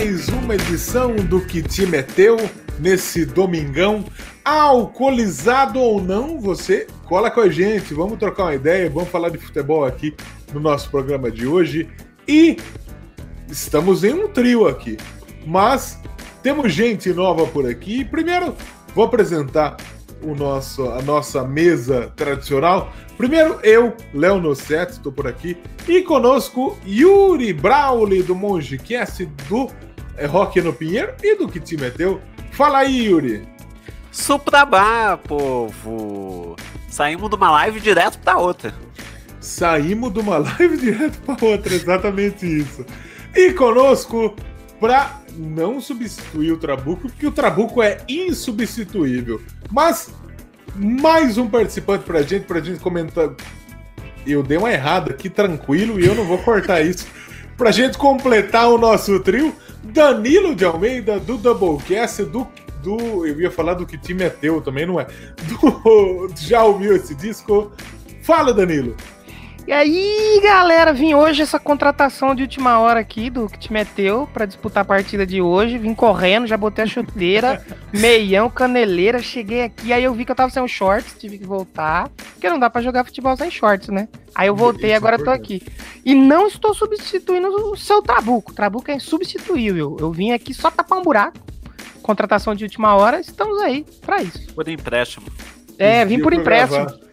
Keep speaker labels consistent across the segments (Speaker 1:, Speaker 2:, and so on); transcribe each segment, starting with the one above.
Speaker 1: mais uma edição do Que Time é Teu, nesse domingão. Alcoolizado ou não, você cola com a gente, vamos trocar uma ideia, vamos falar de futebol aqui no nosso programa de hoje. E estamos em um trio aqui, mas temos gente nova por aqui. Primeiro, vou apresentar o nosso, a nossa mesa tradicional. Primeiro, eu, Léo Nossetti, estou por aqui. E conosco, Yuri Brauli, do Mongecast, do é, Rock no Pinheiro e do Que Time é Teu. Fala aí, Yuri.
Speaker 2: Suprabá, povo! Saímos de uma live direto para outra.
Speaker 1: Saímos de uma live direto para outra, exatamente isso. E conosco, para não substituir o Trabuco, porque o Trabuco é insubstituível. Mas mais um participante pra gente, pra gente comentar. Eu dei uma errada aqui, tranquilo, e eu não vou cortar isso. Pra gente completar o nosso trio, Danilo de Almeida, do Doublecast, do, do. Eu ia falar do que time é teu também, não é? Do, já ouviu esse disco? Fala, Danilo!
Speaker 3: E aí, galera, vim hoje essa contratação de última hora aqui do que te meteu para disputar a partida de hoje. Vim correndo, já botei a chuteira, meião, caneleira, cheguei aqui, aí eu vi que eu tava sem shorts, tive que voltar, porque não dá para jogar futebol sem shorts, né? Aí eu voltei, agora eu tô aqui. E não estou substituindo o seu Trabuco. O Trabuco é insubstituível. Eu vim aqui só tapar um buraco. Contratação de última hora, estamos aí para isso.
Speaker 2: Por empréstimo.
Speaker 3: É, vim por empréstimo.
Speaker 1: Gravar.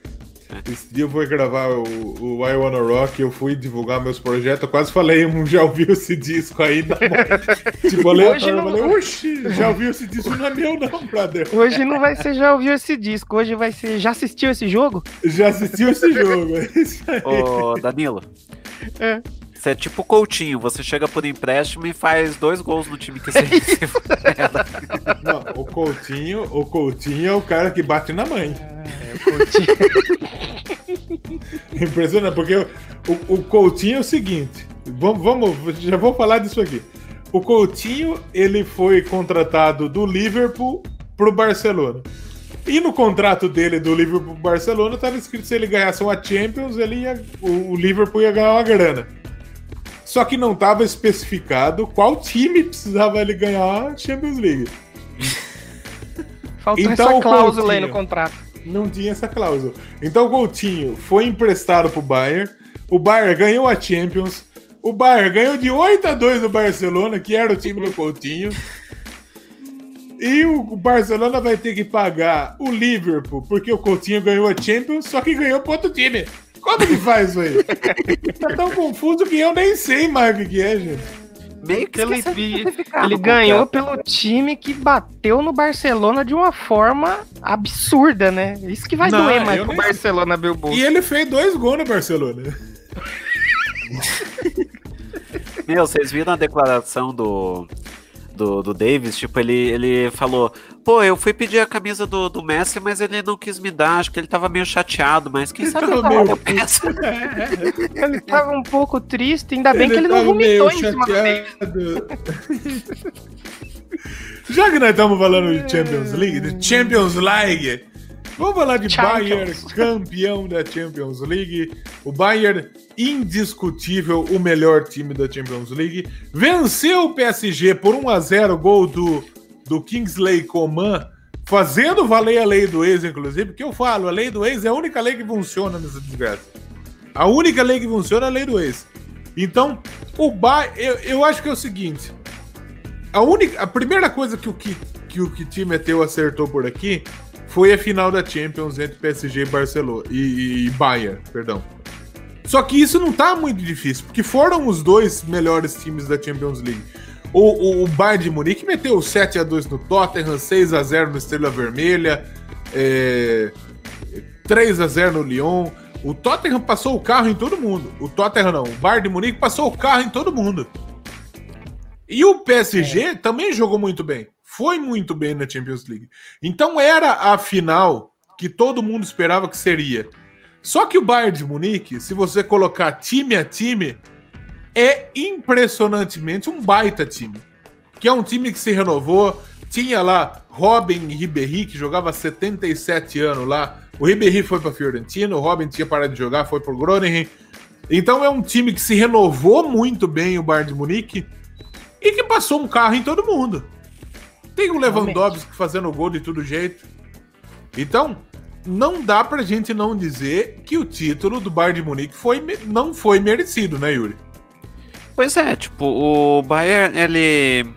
Speaker 1: Esse dia eu fui gravar o, o I Wanna Rock, eu fui divulgar meus projetos, eu quase falei, um, já ouviu esse disco aí? Não. tipo, eu
Speaker 3: Hoje não...
Speaker 1: falei, oxi, já ouviu esse disco? Não é meu não, brother.
Speaker 3: Hoje não vai ser já ouviu esse disco, hoje vai ser, já assistiu esse jogo?
Speaker 1: Já assistiu esse jogo, é isso aí.
Speaker 2: Ô, Danilo. É. Você é tipo Coutinho, você chega por empréstimo e faz dois gols no time que você
Speaker 1: Não, o Coutinho, o Coutinho é o cara que bate na mãe. É, o Coutinho. Impressionante, porque o, o Coutinho é o seguinte. Vamos, vamos, já vou falar disso aqui. O Coutinho, ele foi contratado do Liverpool pro Barcelona. E no contrato dele do Liverpool pro Barcelona estava escrito que se ele ganhasse uma Champions, ele ia, o, o Liverpool ia ganhar uma grana. Só que não estava especificado qual time precisava ele ganhar a Champions League.
Speaker 3: Faltou então, essa cláusula aí no contrato.
Speaker 1: Não tinha essa cláusula. Então o Coutinho foi emprestado pro Bayern. O Bayern ganhou a Champions. O Bayern ganhou de 8 a 2 do Barcelona, que era o time do Coutinho. E o Barcelona vai ter que pagar o Liverpool, porque o Coutinho ganhou a Champions, só que ganhou pro outro time. Como que faz isso aí? tá tão confuso que eu nem sei mais o que é, gente.
Speaker 3: Meio que ele, ele ganhou pelo time que bateu no Barcelona de uma forma absurda, né? Isso que vai Não, doer mais pro Barcelona abrir o bolso.
Speaker 1: E ele fez dois gols no Barcelona.
Speaker 2: Meu, vocês viram a declaração do, do, do Davis, tipo, ele, ele falou: pô, eu fui pedir a camisa do, do Messi, mas ele não quis me dar, acho que ele tava meio chateado, mas quem ele sabe eu meio... eu peço.
Speaker 3: ele tava um pouco triste, ainda bem ele que ele não vomitou em cima
Speaker 1: do Já que nós estamos falando de Champions League, de Champions League, vamos falar de Champions. Bayern, campeão da Champions League. O Bayern indiscutível o melhor time da Champions League. Venceu o PSG por 1 a 0 gol do, do Kingsley Coman, fazendo valer a lei do ex, inclusive, porque eu falo, a lei do ex é a única lei que funciona nessa desgraça. A única lei que funciona é a lei do ex. Então, o Bayern, eu, eu acho que é o seguinte, a única, a primeira coisa que o que, que o que time meteu acertou por aqui foi a final da Champions entre PSG e Barcelona e, e Bayern, perdão. Só que isso não tá muito difícil, porque foram os dois melhores times da Champions League. O, o, o Bayern de Munique meteu 7 a 2 no Tottenham, 6 a 0 no Estrela Vermelha, é, 3 a 0 no Lyon. O Tottenham passou o carro em todo mundo. O Tottenham não, o Bayern de Munique passou o carro em todo mundo. E o PSG é. também jogou muito bem. Foi muito bem na Champions League. Então era a final que todo mundo esperava que seria. Só que o Bayern de Munique, se você colocar time a time, é impressionantemente um baita time. Que é um time que se renovou. Tinha lá Robin Ribéry, que jogava 77 anos lá. O Ribéry foi para Fiorentina, o Robin tinha parado de jogar, foi para o Groningen. Então é um time que se renovou muito bem, o Bayern de Munique. e que passou um carro em todo mundo. Tem o Lewandowski fazendo gol de todo jeito. Então, não dá pra gente não dizer que o título do Bayern de Munique foi, não foi merecido, né, Yuri?
Speaker 2: Pois é, tipo, o Bayern, ele.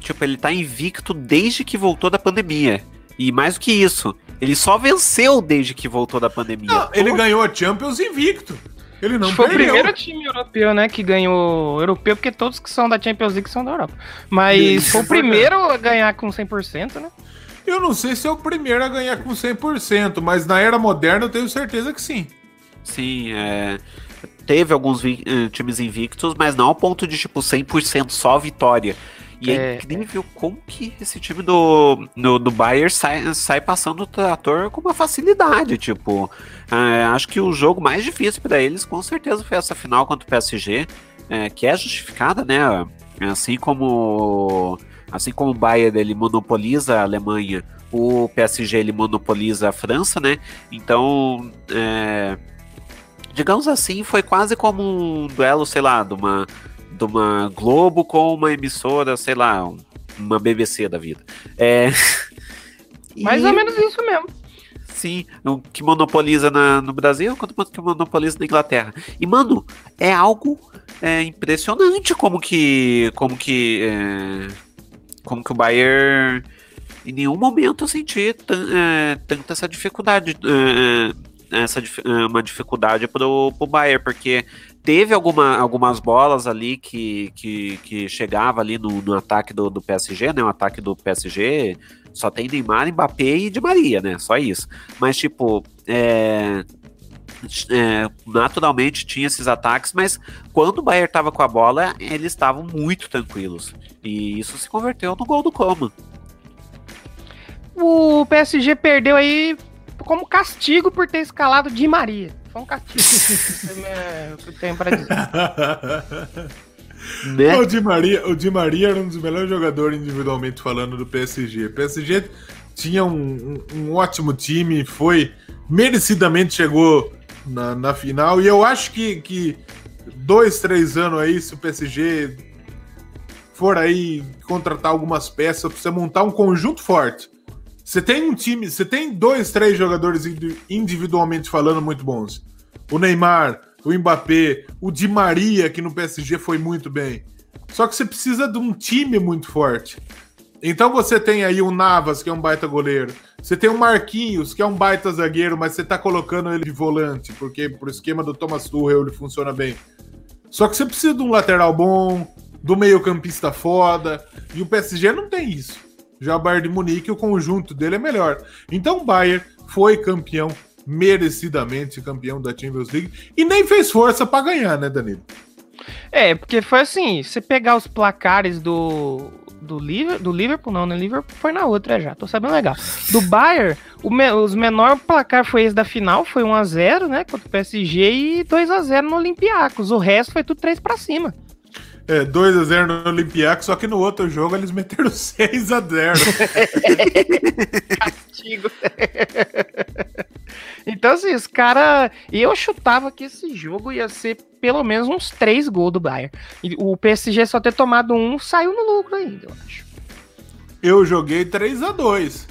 Speaker 2: Tipo, ele tá invicto desde que voltou da pandemia. E mais do que isso, ele só venceu desde que voltou da pandemia. Não,
Speaker 1: ele ganhou a Champions invicto. Ele não
Speaker 3: Foi perdeu. o primeiro time europeu, né, que ganhou europeu, porque todos que são da Champions League são da Europa. Mas Isso. foi o primeiro a ganhar com 100%, né?
Speaker 1: Eu não sei se é o primeiro a ganhar com 100%, mas na era moderna eu tenho certeza que sim.
Speaker 2: Sim, é... teve alguns. Eh, times invictos, mas não ao ponto de tipo 100% só vitória. E é, é incrível como que esse time do, do, do Bayern sai, sai passando o trator com uma facilidade. Tipo, é, acho que o jogo mais difícil para eles com certeza foi essa final contra o PSG, é, que é justificada, né? Assim como assim como o Bayern ele monopoliza a Alemanha, o PSG ele monopoliza a França, né? Então, é, digamos assim, foi quase como um duelo, sei lá, de uma de uma Globo com uma emissora, sei lá, uma BBC da vida. É...
Speaker 3: Mais e... ou menos isso mesmo.
Speaker 2: Sim, o que monopoliza na, no Brasil, quanto que monopoliza na Inglaterra. E, mano, é algo é, impressionante como que. Como que. É, como que o Bayern. Em nenhum momento eu senti é, tanta essa dificuldade. É, essa é, uma dificuldade pro, pro Bayern, porque teve alguma, algumas bolas ali que, que, que chegava ali no, no ataque do, do PSG, né? O ataque do PSG só tem Neymar, Mbappé e Di Maria, né? Só isso. Mas, tipo, é, é, naturalmente tinha esses ataques, mas quando o Bayern tava com a bola, eles estavam muito tranquilos. E isso se converteu no gol do Coman.
Speaker 3: O PSG perdeu aí como castigo por ter escalado Di Maria. Foi um castigo. é o que eu tenho pra dizer.
Speaker 1: Né? O, Di Maria, o Di Maria era um dos melhores jogadores individualmente falando do PSG. O PSG tinha um, um, um ótimo time, foi merecidamente chegou na, na, final. E eu acho que, que dois, três anos aí, se o PSG for aí contratar algumas peças, precisa montar um conjunto forte. Você tem um time, você tem dois, três jogadores individualmente falando muito bons. O Neymar, o Mbappé, o Di Maria, que no PSG foi muito bem. Só que você precisa de um time muito forte. Então você tem aí o Navas, que é um baita goleiro. Você tem o Marquinhos, que é um baita zagueiro, mas você tá colocando ele de volante, porque pro esquema do Thomas Tuchel ele funciona bem. Só que você precisa de um lateral bom, do meio-campista foda, e o PSG não tem isso. Já o Bayern de Munique, o conjunto dele é melhor. Então o Bayern foi campeão merecidamente campeão da Champions League e nem fez força para ganhar, né, Danilo?
Speaker 3: É, porque foi assim, você pegar os placares do do, Liverpool, do Liverpool, não, né? Liverpool foi na outra já, tô sabendo legal. Do Bayern, me, os menor placar foi esse da final, foi 1 a 0 né, contra o PSG e 2 a 0 no Olympiacos. O resto foi tudo 3 para cima.
Speaker 1: É, 2x0 no Olympiacos, só que no outro jogo eles meteram 6x0.
Speaker 3: Castigo. então, assim, os caras. Eu chutava que esse jogo ia ser pelo menos uns 3 gols do Bayern. E o PSG só ter tomado um saiu no lucro ainda, eu acho.
Speaker 1: Eu joguei 3x2.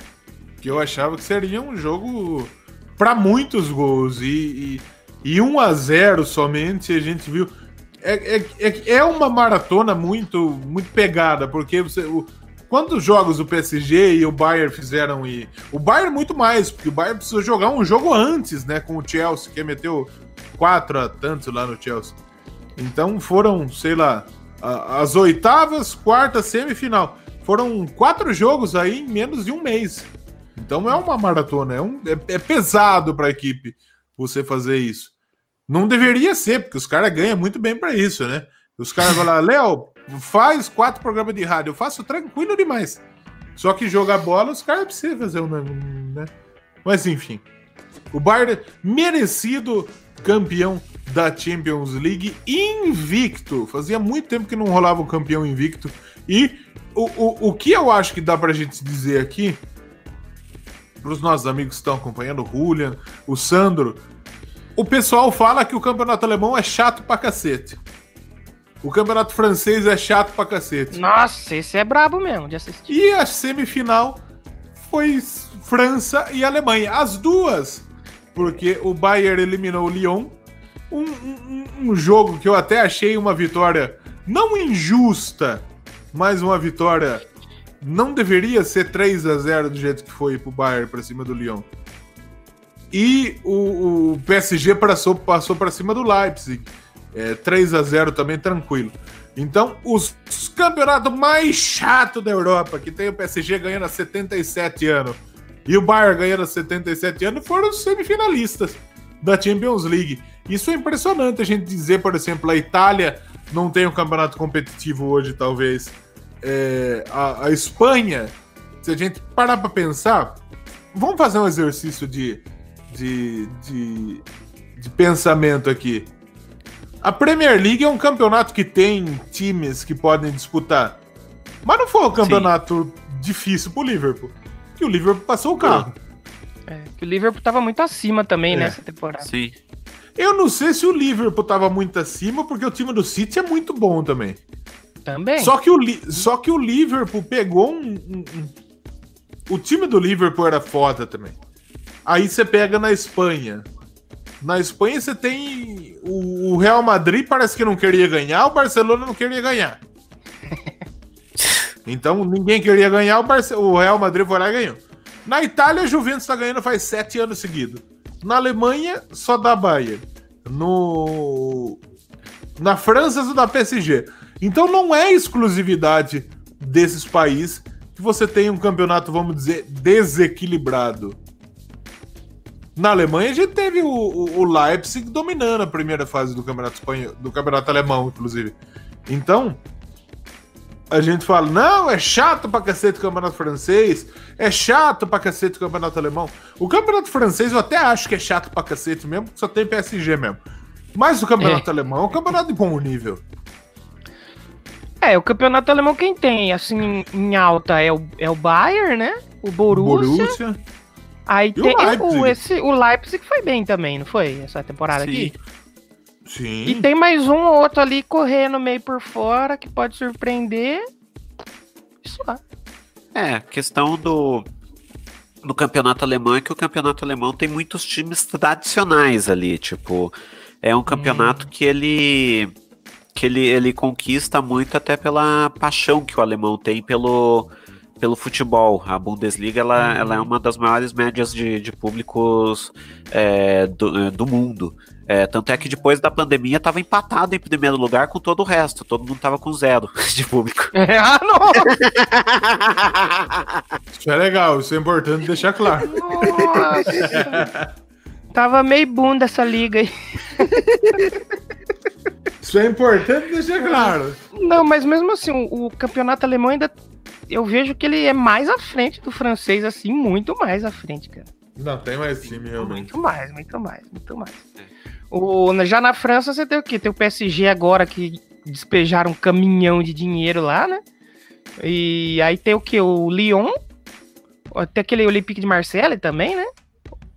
Speaker 1: Que eu achava que seria um jogo para muitos gols. E, e, e 1x0 somente a gente viu é, é, é, é uma maratona muito, muito pegada, porque você. O, quantos jogos o PSG e o Bayern fizeram e. O Bayern muito mais, porque o Bayern precisou jogar um jogo antes, né? Com o Chelsea, que meteu quatro a tantos lá no Chelsea. Então foram, sei lá, as oitavas, quarta, semifinal. Foram quatro jogos aí em menos de um mês. Então é uma maratona, é, um, é, é pesado para a equipe você fazer isso. Não deveria ser, porque os caras ganham muito bem para isso, né? Os caras vão lá, Léo, faz quatro programas de rádio. Eu faço tranquilo demais. Só que jogar bola, os caras precisam fazer um. Né? Mas enfim. O Bayern, merecido campeão da Champions League, invicto. Fazia muito tempo que não rolava um campeão invicto. E o, o, o que eu acho que dá pra gente dizer aqui, para os nossos amigos que estão acompanhando, o Julian, o Sandro, o pessoal fala que o campeonato alemão é chato pra cacete. O campeonato francês é chato pra cacete.
Speaker 3: Nossa, esse é brabo mesmo de assistir.
Speaker 1: E a semifinal foi França e Alemanha. As duas, porque o Bayern eliminou o Lyon. Um, um, um jogo que eu até achei uma vitória não injusta, mas uma vitória não deveria ser 3 a 0 do jeito que foi pro Bayern para cima do Lyon. E o, o PSG passou, passou para cima do Leipzig. É, 3 a 0 também tranquilo. Então, os, os campeonatos mais chato da Europa, que tem o PSG ganhando há 77 anos e o Bayern ganhando há 77 anos, foram os semifinalistas da Champions League. Isso é impressionante a gente dizer, por exemplo, a Itália não tem um campeonato competitivo hoje, talvez. É, a, a Espanha, se a gente parar para pensar, vamos fazer um exercício de, de, de, de pensamento aqui. A Premier League é um campeonato que tem times que podem disputar. Mas não foi um campeonato Sim. difícil pro Liverpool. Que o Liverpool passou o carro.
Speaker 3: É, que o Liverpool tava muito acima também é. nessa temporada.
Speaker 2: Sim.
Speaker 1: Eu não sei se o Liverpool tava muito acima, porque o time do City é muito bom também.
Speaker 3: Também.
Speaker 1: Só que o, Só que o Liverpool pegou um, um, um, O time do Liverpool era foda também. Aí você pega na Espanha. Na Espanha você tem o, Real Madrid parece que não queria ganhar, o Barcelona não queria ganhar. Então ninguém queria ganhar, o, Barce o Real Madrid foi lá e ganhou. Na Itália, a Juventus está ganhando faz sete anos seguidos. Na Alemanha, só da Bayern. No... Na França, só da PSG. Então não é exclusividade desses países que você tem um campeonato, vamos dizer, desequilibrado. Na Alemanha a gente teve o, o, o Leipzig dominando a primeira fase do campeonato espanhol, do campeonato alemão, inclusive. Então, a gente fala, não, é chato pra cacete o campeonato francês, é chato pra cacete o campeonato alemão. O campeonato francês eu até acho que é chato pra cacete mesmo, porque só tem PSG mesmo. Mas o campeonato é. alemão é um campeonato de bom nível.
Speaker 3: É, o campeonato alemão quem tem, assim, em alta é o, é o Bayern, né? O Borussia. Borussia. Aí e tem o Leipzig. O, esse, o Leipzig foi bem também, não foi? Essa temporada Sim. aqui?
Speaker 1: Sim.
Speaker 3: E tem mais um ou outro ali correndo meio por fora que pode surpreender. Isso lá.
Speaker 2: É, questão do, do campeonato alemão é que o campeonato alemão tem muitos times tradicionais ali, tipo, é um campeonato hum. que ele que ele, ele conquista muito até pela paixão que o alemão tem pelo pelo futebol. A Bundesliga ela, uhum. ela é uma das maiores médias de, de públicos é, do, é, do mundo. É, tanto é que depois da pandemia estava empatado em primeiro lugar com todo o resto. Todo mundo tava com zero de público.
Speaker 3: É, ah, não!
Speaker 1: isso é legal, isso é importante deixar claro.
Speaker 3: Nossa. tava meio bunda essa liga aí.
Speaker 1: Isso é importante deixar claro.
Speaker 3: Não, mas mesmo assim, o campeonato alemão ainda eu vejo que ele é mais à frente do francês, assim, muito mais à frente, cara.
Speaker 1: Não, tem mais time, realmente.
Speaker 3: Muito mais, muito mais, muito mais. O, já na França você tem o quê? Tem o PSG agora que despejaram um caminhão de dinheiro lá, né? E aí tem o que? O Lyon, tem aquele Olympique de Marseille também, né?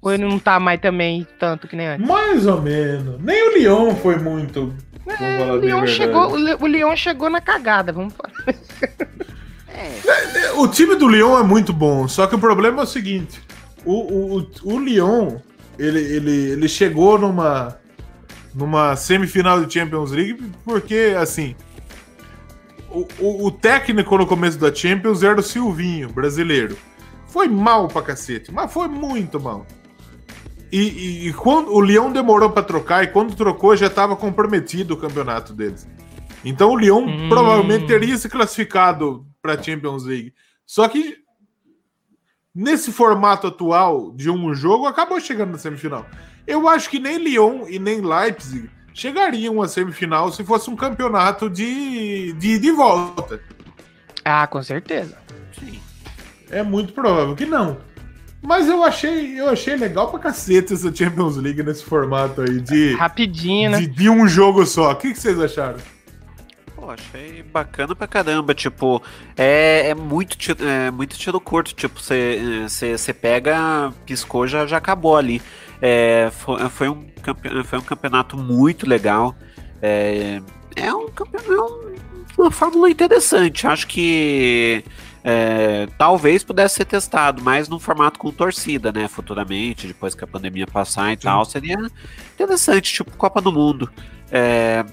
Speaker 3: Ou ele não tá mais também tanto que nem antes?
Speaker 1: Mais ou menos. Nem o Lyon foi muito.
Speaker 3: É, o, Lyon chegou, o Lyon chegou na cagada, vamos falar.
Speaker 1: É. O time do Lyon é muito bom, só que o problema é o seguinte: o, o, o Lyon ele, ele, ele chegou numa, numa semifinal de Champions League porque, assim, o, o, o, técnico no começo da Champions era o Silvinho, brasileiro. Foi mal pra cacete, mas foi muito mal. E, e, e quando o Lyon demorou para trocar, e quando trocou já estava comprometido o campeonato deles. Então o Lyon hum. provavelmente teria se classificado para a Champions League. Só que nesse formato atual de um jogo acabou chegando na semifinal. Eu acho que nem Lyon e nem Leipzig chegariam à semifinal se fosse um campeonato de, de, de volta.
Speaker 3: Ah, com certeza.
Speaker 1: Sim. É muito provável que não. Mas eu achei, eu achei legal pra cacete essa Champions League nesse formato aí de.
Speaker 3: Rapidinho, né?
Speaker 1: De, de um jogo só. O que, que vocês acharam?
Speaker 2: Pô, achei bacana pra caramba, tipo, é, é muito, tiro, é muito tiro curto, tipo, você pega, piscou, já, já acabou ali. É, foi, foi, um, foi um campeonato muito legal. É, é um campeonato, uma fórmula interessante. Acho que é, talvez pudesse ser testado, mas num formato com torcida, né? Futuramente, depois que a pandemia passar e Sim. tal, seria interessante, tipo Copa do Mundo. É,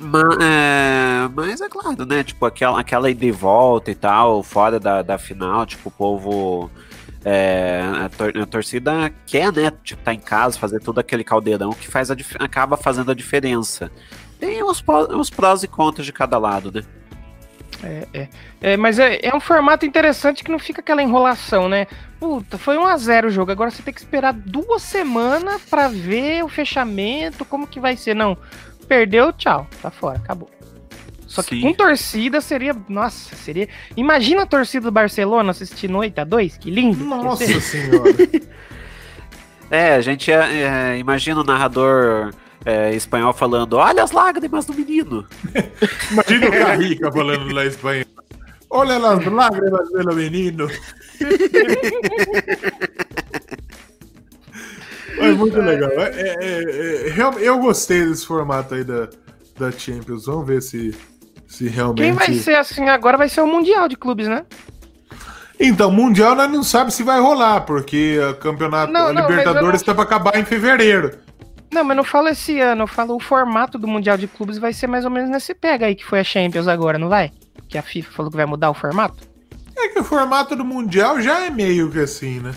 Speaker 2: mas, é, mas é claro, né? Tipo, aquela, aquela ida e volta e tal, fora da, da final, tipo, o povo. É, a, tor a, torcida quer, né? Tipo, tá em casa, fazer todo aquele caldeirão que faz acaba fazendo a diferença. Tem os, os prós e contras de cada lado, né?
Speaker 3: É, é. é mas é, é, um formato interessante que não fica aquela enrolação, né? Puta, foi 1 a 0 o jogo. Agora você tem que esperar duas semanas para ver o fechamento, como que vai ser. Não, perdeu, tchau, tá fora, acabou. Só que Sim. com torcida seria. Nossa, seria. Imagina a torcida do Barcelona assistindo 8 a 2 que lindo.
Speaker 1: Nossa senhora.
Speaker 2: é, a gente é, é, imagina o narrador é, espanhol falando: Olha as lágrimas do menino.
Speaker 1: Imagina o Carrica falando lá em espanhol. Olha as lágrimas do menino. É muito legal. É, é, é, é eu gostei desse formato aí da, da Champions. Vamos ver se, se realmente.
Speaker 3: Quem vai ser assim agora vai ser o Mundial de Clubes, né?
Speaker 1: Então, Mundial nós não sabe se vai rolar, porque o campeonato não, não, Libertadores está não... para acabar em fevereiro.
Speaker 3: Não, mas não falo esse ano, eu falo o formato do Mundial de Clubes vai ser mais ou menos nesse pega aí que foi a Champions agora, não vai? Que a FIFA falou que vai mudar o formato?
Speaker 1: É que o formato do Mundial já é meio que assim, né?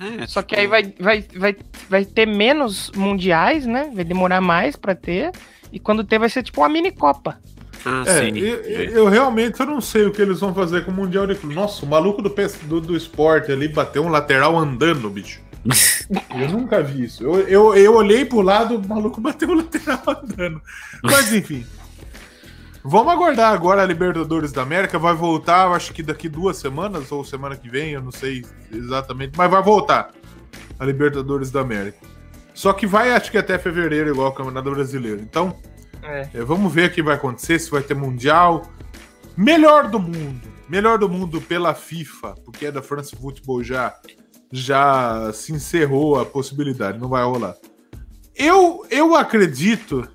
Speaker 3: É, Só que aí vai, vai, vai, vai ter menos mundiais, né? Vai demorar mais para ter. E quando ter, vai ser tipo uma mini Copa.
Speaker 1: Ah, é, sim. Eu, eu, realmente eu não sei o que eles vão fazer com o Mundial de Clubes. Nossa, o maluco do, do, do esporte ali bateu um lateral andando, bicho. Eu nunca vi isso. Eu, eu, eu olhei pro lado, o maluco bateu o lateral andando. Mas enfim. Vamos aguardar agora a Libertadores da América. Vai voltar, acho que daqui duas semanas ou semana que vem, eu não sei exatamente, mas vai voltar a Libertadores da América. Só que vai, acho que até fevereiro, igual o Campeonato Brasileiro. Então, é. É, vamos ver o que vai acontecer, se vai ter Mundial. Melhor do mundo. Melhor do mundo pela FIFA, porque é da France Football já já se encerrou a possibilidade, não vai rolar. Eu, eu acredito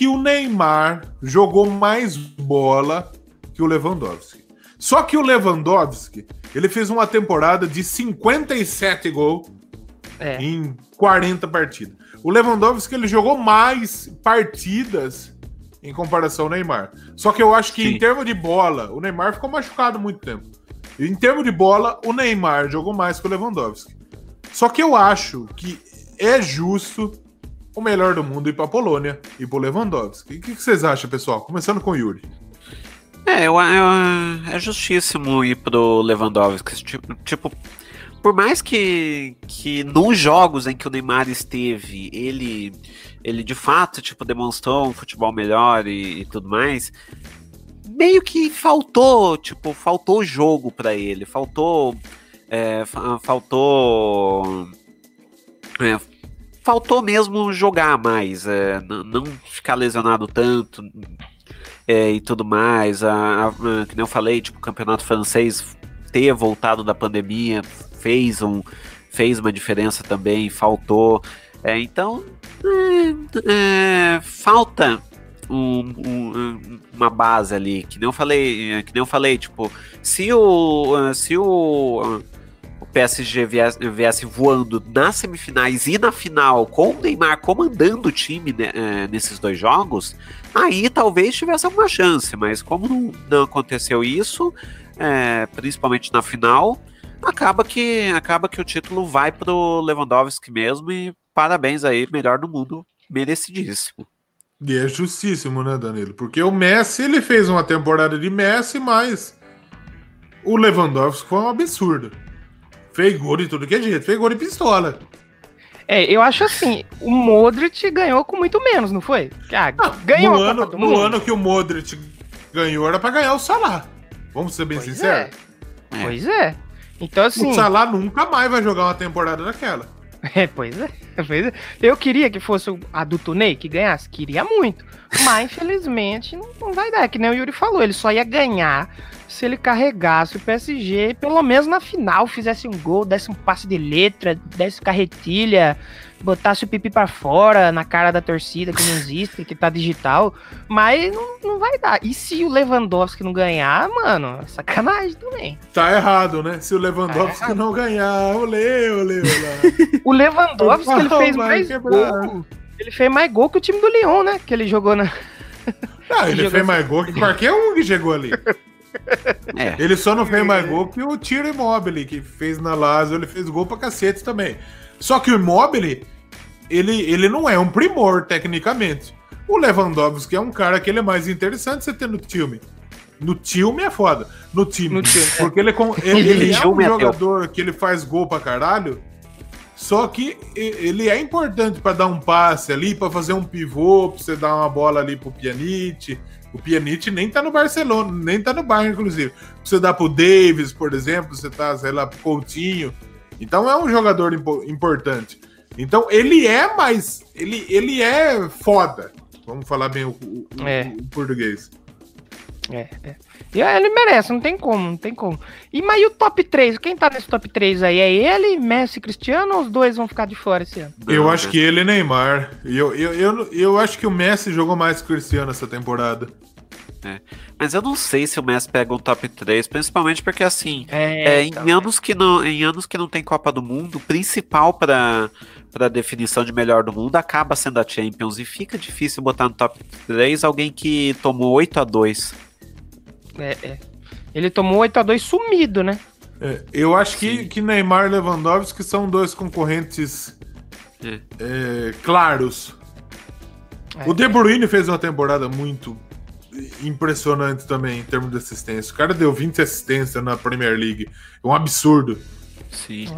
Speaker 1: que o Neymar jogou mais bola que o Lewandowski. Só que o Lewandowski, ele fez uma temporada de 57 gols é. em 40 partidas. O Lewandowski ele jogou mais partidas em comparação ao Neymar. Só que eu acho que Sim. em termos de bola, o Neymar ficou machucado muito tempo. Em termos de bola, o Neymar jogou mais que o Lewandowski. Só que eu acho que é justo o melhor do mundo ir para a Polônia e para o Lewandowski. O que, que, vocês acham, pessoal? Começando com o Yuri.
Speaker 2: É, eu, eu, é justíssimo ir pro Lewandowski. Tipo, tipo, por mais que, que nos jogos em que o Neymar esteve, ele, ele de fato tipo, demonstrou um futebol melhor e, e tudo mais, meio que faltou, tipo, faltou jogo para ele, faltou. É, faltou. É, faltou mesmo jogar mais, é, não ficar lesionado tanto é, e tudo mais. A, a, que nem eu falei, tipo, o campeonato francês ter voltado da pandemia fez, um, fez uma diferença também, faltou. É, então, é, é, falta um, um, uma base ali, que nem eu falei, que nem eu falei, tipo, se o se o PSG viesse, viesse voando nas semifinais e na final com o Neymar comandando o time né, é, nesses dois jogos, aí talvez tivesse alguma chance, mas como não, não aconteceu isso, é, principalmente na final, acaba que acaba que o título vai pro Lewandowski mesmo e parabéns aí, melhor do mundo, merecidíssimo.
Speaker 1: E é justíssimo, né, Danilo? Porque o Messi, ele fez uma temporada de Messi, mas o Lewandowski foi um absurdo. Fez gol de tudo que é jeito, fez gol de pistola.
Speaker 3: É, eu acho assim, o Modric ganhou com muito menos, não foi?
Speaker 1: Ah, ah ganhou no, ano, no ano que o Modric ganhou era para ganhar o Salah. Vamos ser bem pois sinceros?
Speaker 3: É. Pois é. Então assim,
Speaker 1: o Salah nunca mais vai jogar uma temporada daquela.
Speaker 3: É, pois é, pois é. Eu queria que fosse a do Tunei que ganhasse, queria muito. Mas infelizmente não, vai dar, que nem o Yuri falou, ele só ia ganhar se ele carregasse o PSG, pelo menos na final, fizesse um gol, desse um passe de letra, desse carretilha, botasse o pipi para fora na cara da torcida que não existe, que tá digital, mas não, não vai dar. E se o Lewandowski não ganhar, mano, é sacanagem também.
Speaker 1: Tá errado, né? Se o Lewandowski tá não ganhar, olê, olê, olê.
Speaker 3: o Lewandowski, ele fez mais gol. Ele fez mais gol que o time do Lyon, né? Que ele jogou na.
Speaker 1: Não, ele fez mais gol que qualquer um que chegou ali. É. Ele só não fez mais gol que o Tiro Immobile, que fez na Lazio, ele fez gol pra cacete também. Só que o Immobile, ele, ele não é um primor, tecnicamente. O Lewandowski é um cara que ele é mais interessante você ter no time. No time é foda. No time. No time é. porque ele, ele, ele é um jogador que ele faz gol pra caralho. Só que ele é importante para dar um passe ali, para fazer um pivô, pra você dar uma bola ali pro Pjanic. O Pjanic nem tá no Barcelona, nem tá no Bayern, inclusive. Você dá pro Davis, por exemplo, você tá, sei lá, pro Coutinho. Então é um jogador impo importante. Então ele é mais. Ele, ele é foda. Vamos falar bem o, o, é. o português.
Speaker 3: É, é. E ele merece, não tem como, não tem como. E mas e o top 3? Quem tá nesse top 3 aí? É ele, Messi Cristiano ou os dois vão ficar de fora esse ano?
Speaker 1: Eu acho que ele e Neymar. Eu, eu, eu, eu acho que o Messi jogou mais que o Cristiano essa temporada.
Speaker 2: É. Mas eu não sei se o Messi pega um top 3, principalmente porque assim, é, é, em, anos que não, em anos que não tem Copa do Mundo, o principal para para definição de melhor do mundo acaba sendo a Champions e fica difícil botar no top 3 alguém que tomou 8 a 2.
Speaker 3: É, é. Ele tomou 8 a 2 sumido, né?
Speaker 1: É, eu acho que, que Neymar e Lewandowski são dois concorrentes é. é claros. O De Bruyne fez uma temporada muito impressionante também em termos de assistência. O cara deu 20 assistências na Premier League. É um absurdo.
Speaker 2: Sim.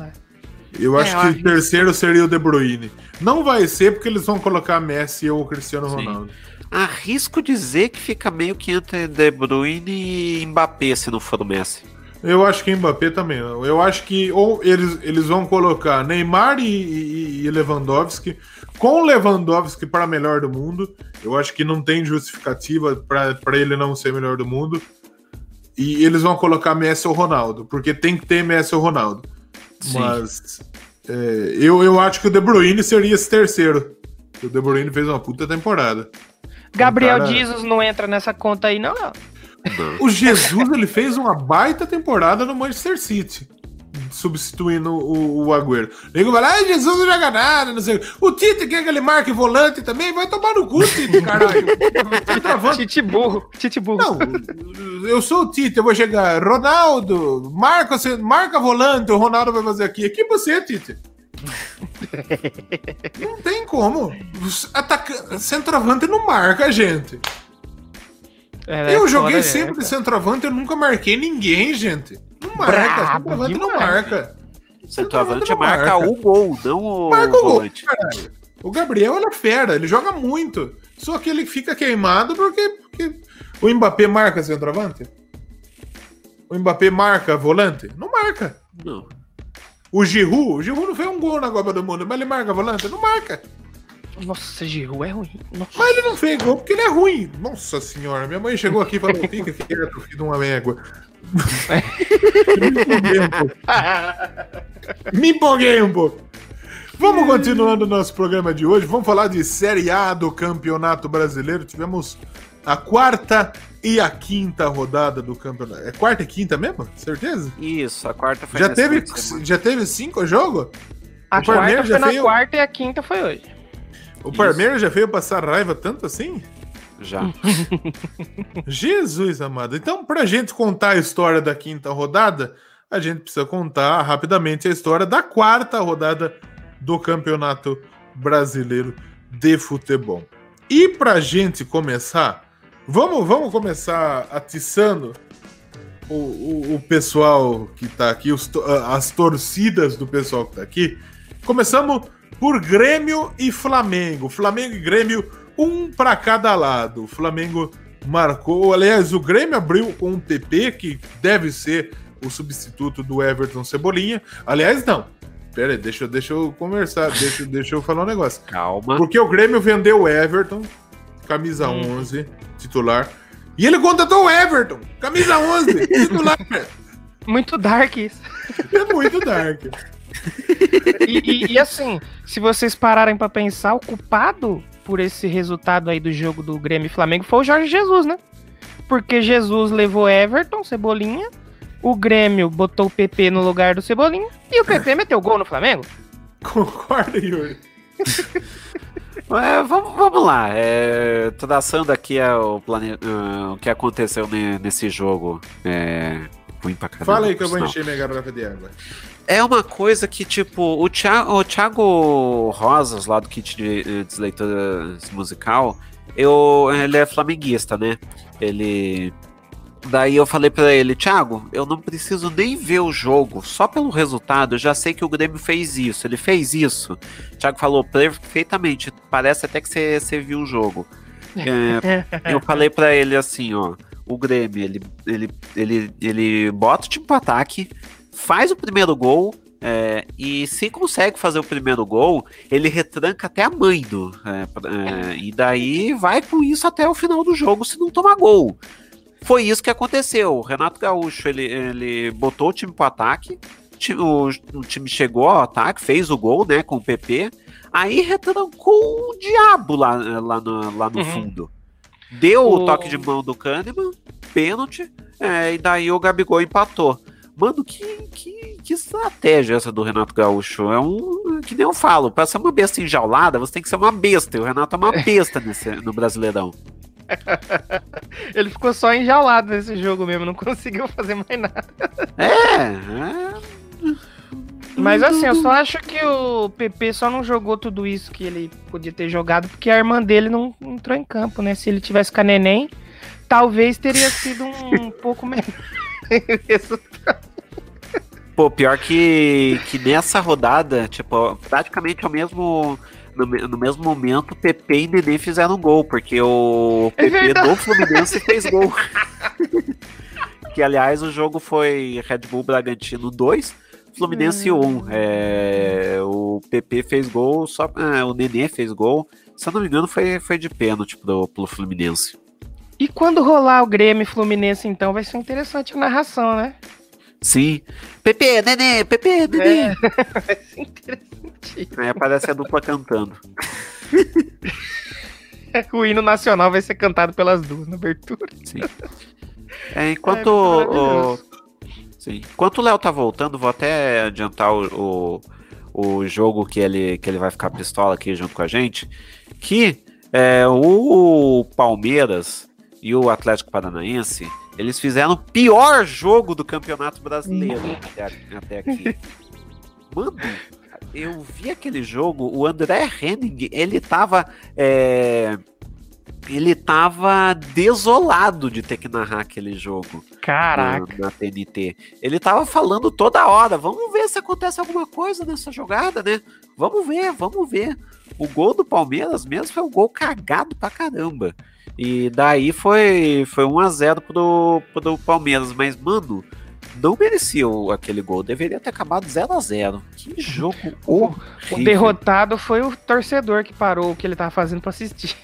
Speaker 1: Eu é, acho que o terceiro seria o De Bruyne. Não vai ser porque eles vão colocar Messi ou Cristiano Sim. Ronaldo.
Speaker 2: Arrisco dizer que fica meio que entre De Bruyne e Mbappé se não for o Messi.
Speaker 1: Eu acho que Mbappé também. Eu acho que ou eles, eles vão colocar Neymar e, e, e Lewandowski com Lewandowski para melhor do mundo. Eu acho que não tem justificativa para ele não ser melhor do mundo. E eles vão colocar Messi ou Ronaldo, porque tem que ter Messi ou Ronaldo. Sim. Mas é, eu, eu acho que o De Bruyne seria esse terceiro. O De Bruyne fez uma puta temporada.
Speaker 3: Gabriel um cara... Jesus não entra nessa conta aí, não.
Speaker 1: O Jesus ele fez uma baita temporada no Manchester City substituindo o, o Agüero. Nego vai lá, ah, Jesus não joga nada, não sei. O Tite quer que ele marque volante também, vai tomar no cu, Tite, caralho.
Speaker 3: Tite burro, Tite burro.
Speaker 1: Não, eu sou o Tite, eu vou chegar, Ronaldo, marca, marca volante, o Ronaldo vai fazer aqui. Aqui você, Tite. não tem como. Ataca... Centroavante não marca, gente. É, eu joguei fora, sempre de centroavante, eu nunca marquei ninguém, gente. Não marca, centroavante não marca.
Speaker 2: Centroavante marca, marca o gol, não o marca o.
Speaker 1: Gol, o Gabriel é fera, ele joga muito. Só que ele fica queimado porque, porque o Mbappé marca centroavante. O Mbappé marca volante? Não marca.
Speaker 2: Não.
Speaker 1: O Giroud, o Giroud não fez um gol na Copa do Mundo, mas ele marca volante? Não marca.
Speaker 3: Nossa, Giroud é ruim. Nossa.
Speaker 1: Mas ele não fez gol porque ele é ruim. Nossa senhora, minha mãe chegou aqui e falou: fica quieto, filho de uma mégua. Me empolguei um pouco. Me empolguei um pouco. Vamos continuando o nosso programa de hoje. Vamos falar de Série A do Campeonato Brasileiro. Tivemos a quarta e a quinta rodada do campeonato. É quarta e quinta mesmo? Certeza?
Speaker 2: Isso, a quarta foi
Speaker 1: Já teve, já teve cinco jogos?
Speaker 3: A o quarta foi na veio... quarta e a quinta foi hoje.
Speaker 1: O Parmeiro já veio passar raiva tanto assim?
Speaker 2: Já.
Speaker 1: Jesus amado. Então, pra gente contar a história da quinta rodada, a gente precisa contar rapidamente a história da quarta rodada do Campeonato Brasileiro de Futebol. E pra gente começar, vamos, vamos começar atiçando o, o, o pessoal que tá aqui, os, as torcidas do pessoal que tá aqui. Começamos por Grêmio e Flamengo. Flamengo e Grêmio um para cada lado. O Flamengo marcou, aliás, o Grêmio abriu com um PP que deve ser o substituto do Everton Cebolinha. Aliás, não. Pera aí, deixa, deixa eu conversar, deixa, deixa eu falar um negócio.
Speaker 2: Calma.
Speaker 1: Porque o Grêmio vendeu o Everton, camisa hum. 11, titular, E ele contratou o Everton, camisa 11, titular.
Speaker 3: Muito dark isso.
Speaker 1: É muito dark.
Speaker 3: E, e, e, assim, se vocês pararem para pensar, o culpado por esse resultado aí do jogo do Grêmio e Flamengo foi o Jorge Jesus, né? Porque Jesus levou Everton, Cebolinha, o Grêmio botou o PP no lugar do Cebolinha e o PP meteu gol no Flamengo.
Speaker 1: Concorda, Yuri?
Speaker 2: É, vamos, vamos lá. É, traçando aqui é o, plane... Uh, o que aconteceu nesse jogo. É, ruim pra caramba,
Speaker 1: Fala aí que eu vou encher minha garrafa de água.
Speaker 2: É uma coisa que, tipo, o Thiago, o Thiago Rosas, lá do kit de, de leitura musical, eu, ele é flamenguista, né? Ele. Daí eu falei para ele, Thiago, eu não preciso nem ver o jogo, só pelo resultado, eu já sei que o Grêmio fez isso, ele fez isso. O Thiago falou perfeitamente, parece até que você, viu o jogo. É, eu falei para ele assim, ó, o Grêmio, ele, ele, ele, ele bota o time pro ataque, faz o primeiro gol, é, e se consegue fazer o primeiro gol, ele retranca até a mãe do. É, é, e daí vai com isso até o final do jogo se não tomar gol. Foi isso que aconteceu. O Renato Gaúcho ele, ele botou o time pro ataque. O, o time chegou ao ataque, fez o gol, né, com o PP. Aí retrancou o diabo lá, lá no, lá no uhum. fundo. Deu o... o toque de mão do Kahneman, pênalti, é, e daí o Gabigol empatou. Mano, que, que, que estratégia essa do Renato Gaúcho? É um. Que nem eu falo, pra ser uma besta enjaulada, você tem que ser uma besta. E o Renato é uma besta nesse, no Brasileirão.
Speaker 3: Ele ficou só enjaulado nesse jogo mesmo, não conseguiu fazer mais nada.
Speaker 2: É, é.
Speaker 3: Mas assim, eu só acho que o PP só não jogou tudo isso que ele podia ter jogado porque a irmã dele não entrou em campo, né? Se ele tivesse com a neném, talvez teria sido um pouco melhor.
Speaker 2: Pô, pior que, que nessa rodada, tipo, praticamente ao mesmo. No, no mesmo momento, PP e Nenê fizeram gol, porque o PP é do Fluminense fez gol. que aliás o jogo foi Red Bull Bragantino 2, Fluminense hum. 1. É, o PP fez gol, só é, o Nenê fez gol. Se eu não me engano, foi, foi de pênalti pro, pro Fluminense.
Speaker 3: E quando rolar o Grêmio Fluminense, então, vai ser interessante a narração, né?
Speaker 2: Sim. Pepe, nenê, Pepe, nenê. É, vai ser interessante. É, parece a dupla cantando.
Speaker 3: o hino nacional vai ser cantado pelas duas na abertura.
Speaker 2: Sim. É, enquanto é, o, sim. Enquanto o Léo tá voltando, vou até adiantar o, o, o, jogo que ele, que ele vai ficar pistola aqui junto com a gente. Que é, o Palmeiras e o Atlético Paranaense, eles fizeram o pior jogo do Campeonato Brasileiro até, até aqui. Mano, eu vi aquele jogo, o André Henning, ele tava. É, ele tava desolado de ter que narrar aquele jogo.
Speaker 3: Caraca.
Speaker 2: Na, na, TNT. Ele tava falando toda hora. Vamos ver se acontece alguma coisa nessa jogada, né? Vamos ver, vamos ver. O gol do Palmeiras mesmo foi um gol cagado pra caramba. E daí foi, foi 1x0 pro, pro Palmeiras. Mas, mano, não merecia aquele gol. Deveria ter acabado 0 a 0 Que jogo horrível.
Speaker 3: O derrotado foi o torcedor que parou o que ele tava fazendo para assistir.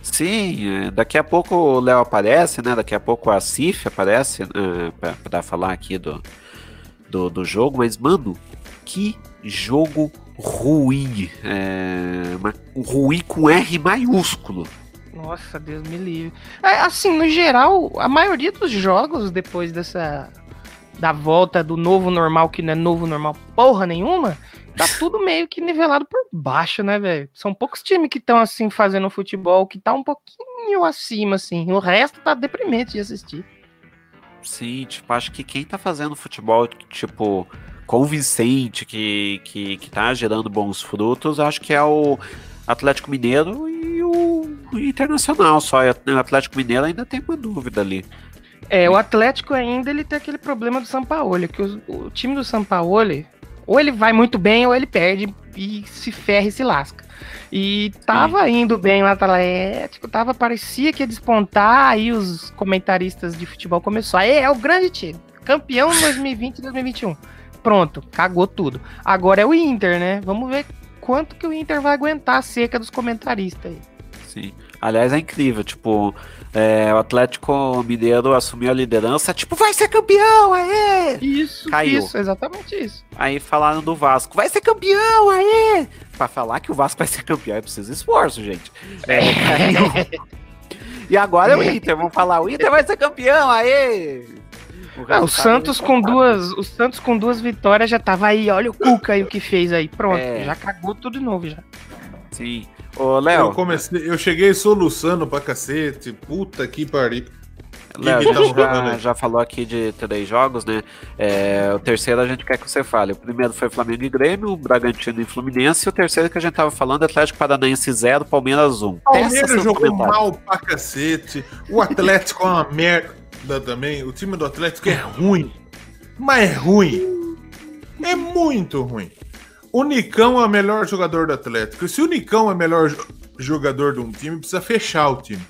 Speaker 2: Sim, é, daqui a pouco o Léo aparece, né? Daqui a pouco a Cif aparece uh, para falar aqui do, do, do, jogo, mas, mano, que jogo ruim. É, uma, ruim com R maiúsculo.
Speaker 3: Nossa, Deus me livre. É, assim, no geral, a maioria dos jogos, depois dessa. da volta do novo normal, que não é novo normal porra nenhuma, tá tudo meio que nivelado por baixo, né, velho? São poucos times que estão, assim, fazendo futebol que tá um pouquinho acima, assim. O resto tá deprimente de assistir.
Speaker 2: Sim, tipo, acho que quem tá fazendo futebol, tipo, convincente, que, que, que tá gerando bons frutos, acho que é o Atlético Mineiro e o Internacional só. O Atlético Mineiro ainda tem uma dúvida ali.
Speaker 3: É, o Atlético ainda ele tem aquele problema do Sampaoli, que o, o time do Sampaoli, ou ele vai muito bem ou ele perde e se ferra e se lasca. E tava Sim. indo bem o Atlético, tava, parecia que ia despontar, aí os comentaristas de futebol começaram, é, é o grande time, campeão 2020 e 2021. Pronto, cagou tudo. Agora é o Inter, né? Vamos ver quanto que o Inter vai aguentar a seca dos comentaristas aí.
Speaker 2: Sim. Aliás, é incrível, tipo, É, o Atlético Mineiro assumiu a liderança, tipo, vai ser campeão, aê!
Speaker 3: Isso,
Speaker 2: Caiu.
Speaker 3: isso, exatamente isso.
Speaker 2: Aí falaram do Vasco, vai ser campeão, aê! Pra falar que o Vasco vai ser campeão é preciso esforço, gente. É. e agora é o Inter, vamos falar, o Inter vai ser campeão, aê!
Speaker 3: Ah, o Santos com duas, o Santos com duas vitórias já tava aí, olha o Cuca aí o que fez aí, pronto,
Speaker 2: É.
Speaker 3: já cagou tudo de novo já.
Speaker 2: Sim. Ô,
Speaker 1: Eu
Speaker 2: Léo,
Speaker 1: comecei, eu cheguei soluçando pra cacete. Puta que pariu.
Speaker 2: Léo,
Speaker 1: que
Speaker 2: a
Speaker 1: tá
Speaker 2: gente já, já falou aqui de três jogos, né? É, o terceiro a gente quer que você fale. O primeiro foi Flamengo e Grêmio, o Bragantino e Fluminense. E o terceiro que a gente tava falando, Atlético Paranaense 0, Palmeiras 1. Testa
Speaker 1: Palmeiras jogou
Speaker 2: comentários.
Speaker 1: mal pra cacete. O Atlético é uma merda também. O time do Atlético é ruim. Mas é ruim. É muito ruim. O Nicão é o melhor jogador do Atlético. Se o Nicão é o melhor jo- jogador de um time, precisa fechar o time.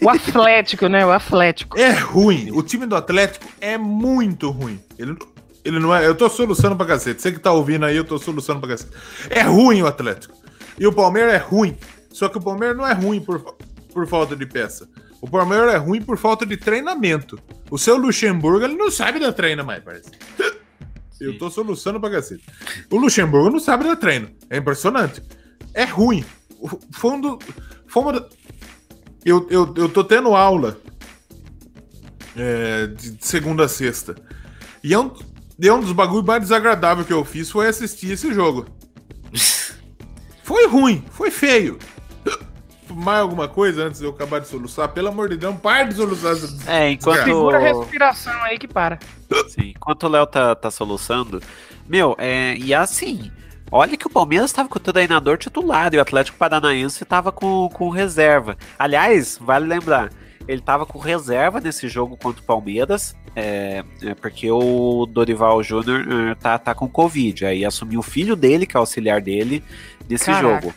Speaker 3: O Atlético, né? O Atlético.
Speaker 1: É ruim. O time do Atlético é muito ruim. Ele, ele não é. Eu tô soluçando pra cacete. Você que tá ouvindo aí, eu tô soluçando pra cacete. É ruim o Atlético. E o Palmeiras é ruim. Só que o Palmeiras não é ruim por, por falta de peça. O Palmeiras é ruim por falta de treinamento. O seu Luxemburgo, ele não sabe dar treino mais, parece. Eu tô soluçando pra cacete. O Luxemburgo não sabe dar treino. É impressionante. É ruim. O fundo. Foi uma da- eu, eu, eu tô tendo aula é, de segunda a sexta. E é um, é um dos bagulhos mais desagradáveis que eu fiz foi assistir esse jogo. Foi ruim, foi feio. Mais alguma coisa antes de eu acabar de soluçar? Pelo amor de Deus, para de soluçar.
Speaker 2: É, enquanto.
Speaker 3: Segura a respiração aí que para.
Speaker 2: Sim, enquanto o Léo tá, tá soluçando. Meu, é, e assim, olha que o Palmeiras tava com o treinador titular e o Atlético Paranaense tava com, com reserva. Aliás, vale lembrar, ele tava com reserva nesse jogo contra o Palmeiras, é, é, porque o Dorival Júnior é, tá, tá com Covid. Aí assumiu o filho dele, que é auxiliar dele, nesse
Speaker 3: Caraca.
Speaker 2: jogo.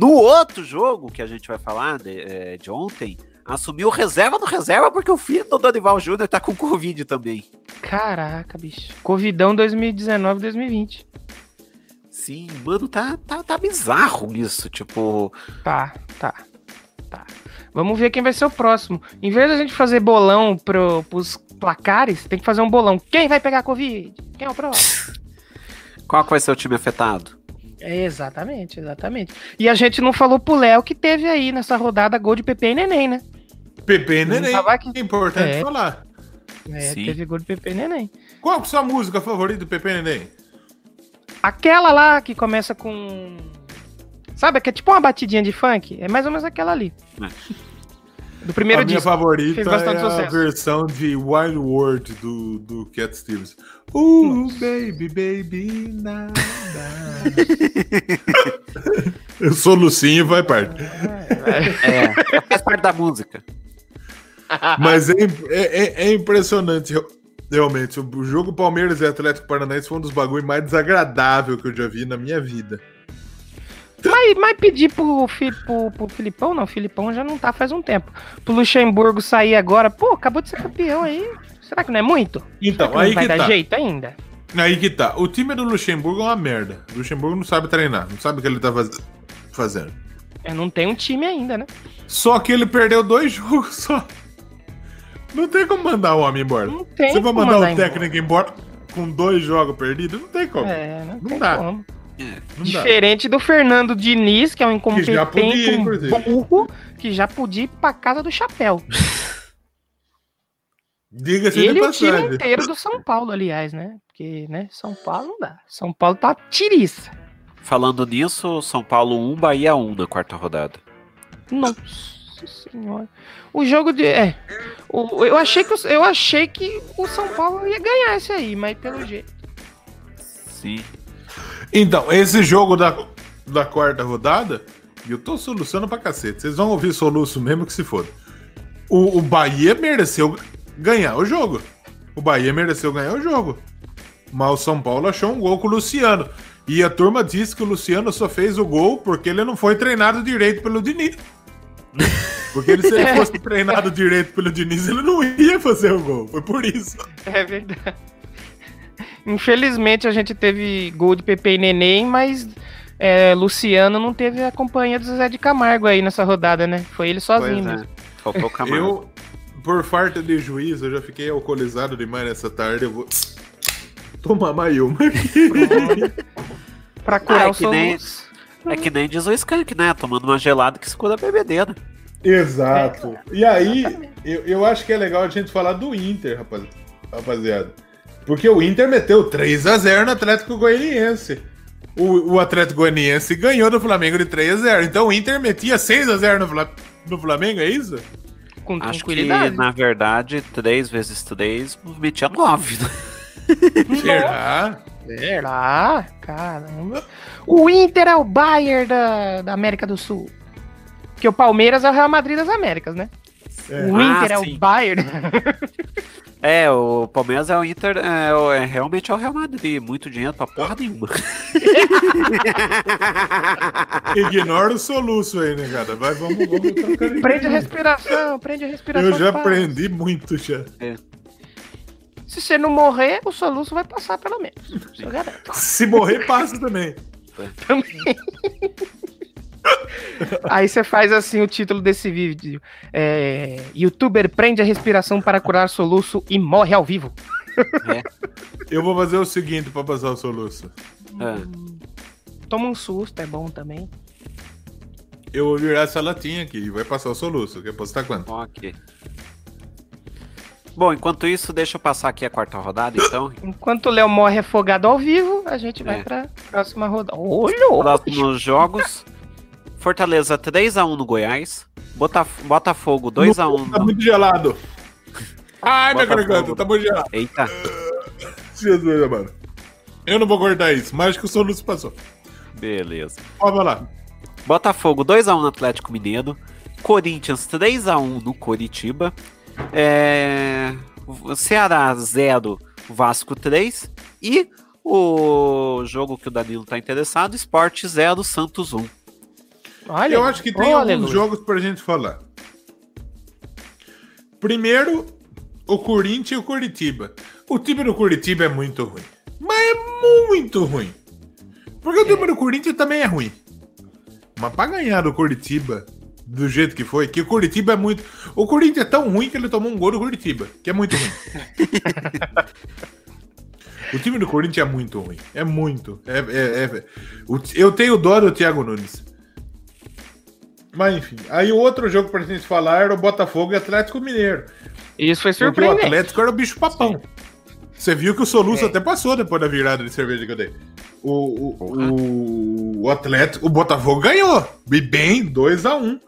Speaker 2: No outro jogo que a gente vai falar de, é, de ontem, assumiu reserva no reserva porque o filho do Dorival Júnior tá com Covid também.
Speaker 3: Caraca, bicho. Covidão 2019, 2020.
Speaker 2: Sim, mano, tá, tá, tá bizarro isso. Tipo,
Speaker 3: Tá, tá, tá. Vamos ver quem vai ser o próximo. Em vez da gente fazer bolão pro, pros placares, tem que fazer um bolão. Quem vai pegar Covid? Quem é o próximo?
Speaker 2: qual que vai ser o time afetado?
Speaker 3: É, exatamente, exatamente. E a gente não falou pro Léo que teve aí nessa rodada gol de Pepe e Neném, né?
Speaker 1: Pepe e Neném.
Speaker 3: aqui.
Speaker 1: É importante
Speaker 3: É.
Speaker 1: falar.
Speaker 3: É,
Speaker 2: Sim.
Speaker 3: teve gol de Pepe e Neném.
Speaker 1: Qual que é a sua música favorita do Pepe e Neném?
Speaker 3: Aquela lá que começa com. Sabe, que é tipo uma batidinha de funk? É mais ou menos aquela ali. Do primeiro
Speaker 1: a minha
Speaker 3: disco.
Speaker 1: favorita
Speaker 3: Fez
Speaker 1: é a
Speaker 3: sucesso.
Speaker 1: versão de Wild World do, do Cat Stevens. Uh, baby, baby, nada. Eu sou Lucinho, vai parte.
Speaker 2: É, faz parte da música.
Speaker 1: Mas é, é- é- é impressionante, real- realmente. O jogo Palmeiras e Atlético Paranaense foi um dos bagulhos mais desagradáveis que eu já vi na minha vida.
Speaker 3: Mas, mas pedir pro, pro, pro Filipão, não, o Filipão já não tá faz um tempo. Pro Luxemburgo sair agora, pô, acabou de ser campeão aí. Será que não é muito?
Speaker 1: Então,
Speaker 3: Será que
Speaker 1: aí
Speaker 3: não vai
Speaker 1: que
Speaker 3: dar
Speaker 1: tá.
Speaker 3: jeito ainda?
Speaker 1: Aí que tá. O time do Luxemburgo é uma merda. O Luxemburgo não sabe treinar, não sabe o que ele tá faz- fazendo.
Speaker 3: É, não tem um time ainda, né?
Speaker 1: Só que ele perdeu dois jogos só. Não tem como mandar o homem embora.
Speaker 3: Não tem
Speaker 1: Você vai
Speaker 3: como
Speaker 1: mandar o
Speaker 3: mandar
Speaker 1: técnico embora com dois jogos perdidos? Não tem como.
Speaker 3: É, não,
Speaker 1: Não
Speaker 3: tem
Speaker 1: dá.
Speaker 3: como.
Speaker 1: Não dá.
Speaker 3: Diferente do Fernando Diniz, que é um
Speaker 1: Que já podia,
Speaker 3: incompetente, um burro, que já podia ir pra casa do chapéu.
Speaker 1: Diga-se de
Speaker 3: Ele e o time
Speaker 1: passagem.
Speaker 3: inteiro do São Paulo, aliás, né? Porque, né, São Paulo não dá. São Paulo tá tiriça.
Speaker 2: Falando nisso, São Paulo 1, Bahia 1 na quarta rodada.
Speaker 3: Nossa senhora. O jogo de. É. O, eu, achei que, o- eu achei que o São Paulo ia ganhar esse aí, mas pelo jeito.
Speaker 2: Sim.
Speaker 1: Então, esse jogo da, da quarta rodada, e eu tô soluçando pra cacete. Vocês vão ouvir soluço mesmo que se foda. O, o Bahia mereceu ganhar o jogo. O Bahia mereceu ganhar o jogo. Mas o São Paulo achou um gol com o Luciano. E a turma disse que o Luciano só fez o gol porque ele não foi treinado direito pelo Diniz. Porque ele, se ele fosse treinado direito pelo Diniz, ele não ia fazer o gol. Foi por isso.
Speaker 3: É verdade. Infelizmente a gente teve gol de Pepe e Neném, mas é, Luciano não teve a companhia do Zé de Camargo aí nessa rodada, né? Foi ele sozinho
Speaker 2: Pois é.
Speaker 3: mesmo.
Speaker 2: Faltou o Camargo.
Speaker 1: Eu, por falta de juízo, eu já fiquei alcoolizado demais nessa tarde. Eu vou tomar mais uma aqui.
Speaker 3: Pra curar
Speaker 2: Ah, é
Speaker 3: o
Speaker 2: que nem-
Speaker 3: soluço.
Speaker 2: É que nem diz o Skank, né? Tomando uma gelada que se cura a bebedeira.
Speaker 1: Exato. E aí, eu, eu acho que é legal a gente falar do Inter, rapaz, rapaziada. Porque o Inter meteu 3 a 0 no Atlético Goianiense. O, o Atlético Goianiense ganhou do Flamengo de 3 a 0 Então o Inter metia 6 a 0 no, no Flamengo, é isso?
Speaker 3: Com
Speaker 2: Acho que,
Speaker 3: tranquilidade.
Speaker 2: na verdade, 3 vezes 3 metia 9. Né?
Speaker 1: Será?
Speaker 3: Será? Caramba. O Inter é o Bayern da, da América do Sul. Porque o Palmeiras é o Real Madrid das Américas, né?
Speaker 1: É.
Speaker 3: O Inter
Speaker 2: Ah,
Speaker 3: é
Speaker 2: sim.
Speaker 3: o Bayern.
Speaker 2: É, o Palmeiras é o Inter, é, é realmente é o Real Madrid. Muito dinheiro pra porra nenhuma.
Speaker 1: Ignora o soluço aí, né, cara? Vai, vamos, vamos trocar
Speaker 3: prende a respiração, prende a respiração.
Speaker 1: Eu já aprendi muito já.
Speaker 3: Se você não morrer, o soluço vai passar pelo menos. Eu garanto.
Speaker 1: Se morrer, passa também.
Speaker 3: Também. Aí você faz assim o título desse vídeo. É, Youtuber prende a respiração para curar soluço e morre ao vivo.
Speaker 1: Eu vou fazer o seguinte pra passar o soluço.
Speaker 2: É.
Speaker 3: Toma um susto, é bom também.
Speaker 1: Eu vou virar essa latinha aqui e vai passar o soluço. Quer apostar quanto?
Speaker 2: Ok. Bom, enquanto isso, deixa eu passar aqui a quarta rodada, então.
Speaker 3: Enquanto o Léo morre afogado ao vivo, a gente vai
Speaker 2: É.
Speaker 3: pra próxima rodada. Olha!
Speaker 2: Próximos jogos. Fortaleza 3x1 no Goiás. Botaf Botafogo 2x1
Speaker 1: Tá
Speaker 2: no...
Speaker 1: muito gelado. Ai, minha garganta, tá muito gelado.
Speaker 2: Eita.
Speaker 1: Jesus, mano. Eu não vou cortar isso, mas acho que o soluço passou.
Speaker 2: Beleza.
Speaker 1: Ó, vai lá.
Speaker 2: Botafogo 2x1 no Atlético Mineiro. Corinthians 3x1 no Coritiba. É... Ceará 0, Vasco 3. E o jogo que o Danilo tá interessado, Sport 0, Santos 1.
Speaker 3: Olha,
Speaker 1: Eu acho que tem
Speaker 3: oh,
Speaker 1: alguns
Speaker 3: aleluia.
Speaker 1: jogos pra gente falar. Primeiro, o Corinthians e o Curitiba. O time do Curitiba é muito ruim. Mas é muito ruim. Porque o time do Corinthians também é ruim. Mas pra ganhar do Curitiba, do jeito que foi, que o Curitiba é muito. O Corinthians é tão ruim que ele tomou um gol do Curitiba, que é muito ruim. o time do Corinthians é muito ruim. É muito. É, é- é- o- eu tenho dó do Thiago Nunes. Mas enfim. Aí o outro jogo pra gente falar era o Botafogo e Atlético Mineiro.
Speaker 3: Isso foi
Speaker 1: Porque o
Speaker 3: surpreendente.
Speaker 1: Atlético era o bicho papão. Você viu que o Soluço
Speaker 3: É.
Speaker 1: até passou depois da virada de cerveja que eu dei. O, o, o, Atlético, o Botafogo ganhou. E bem, 2x1.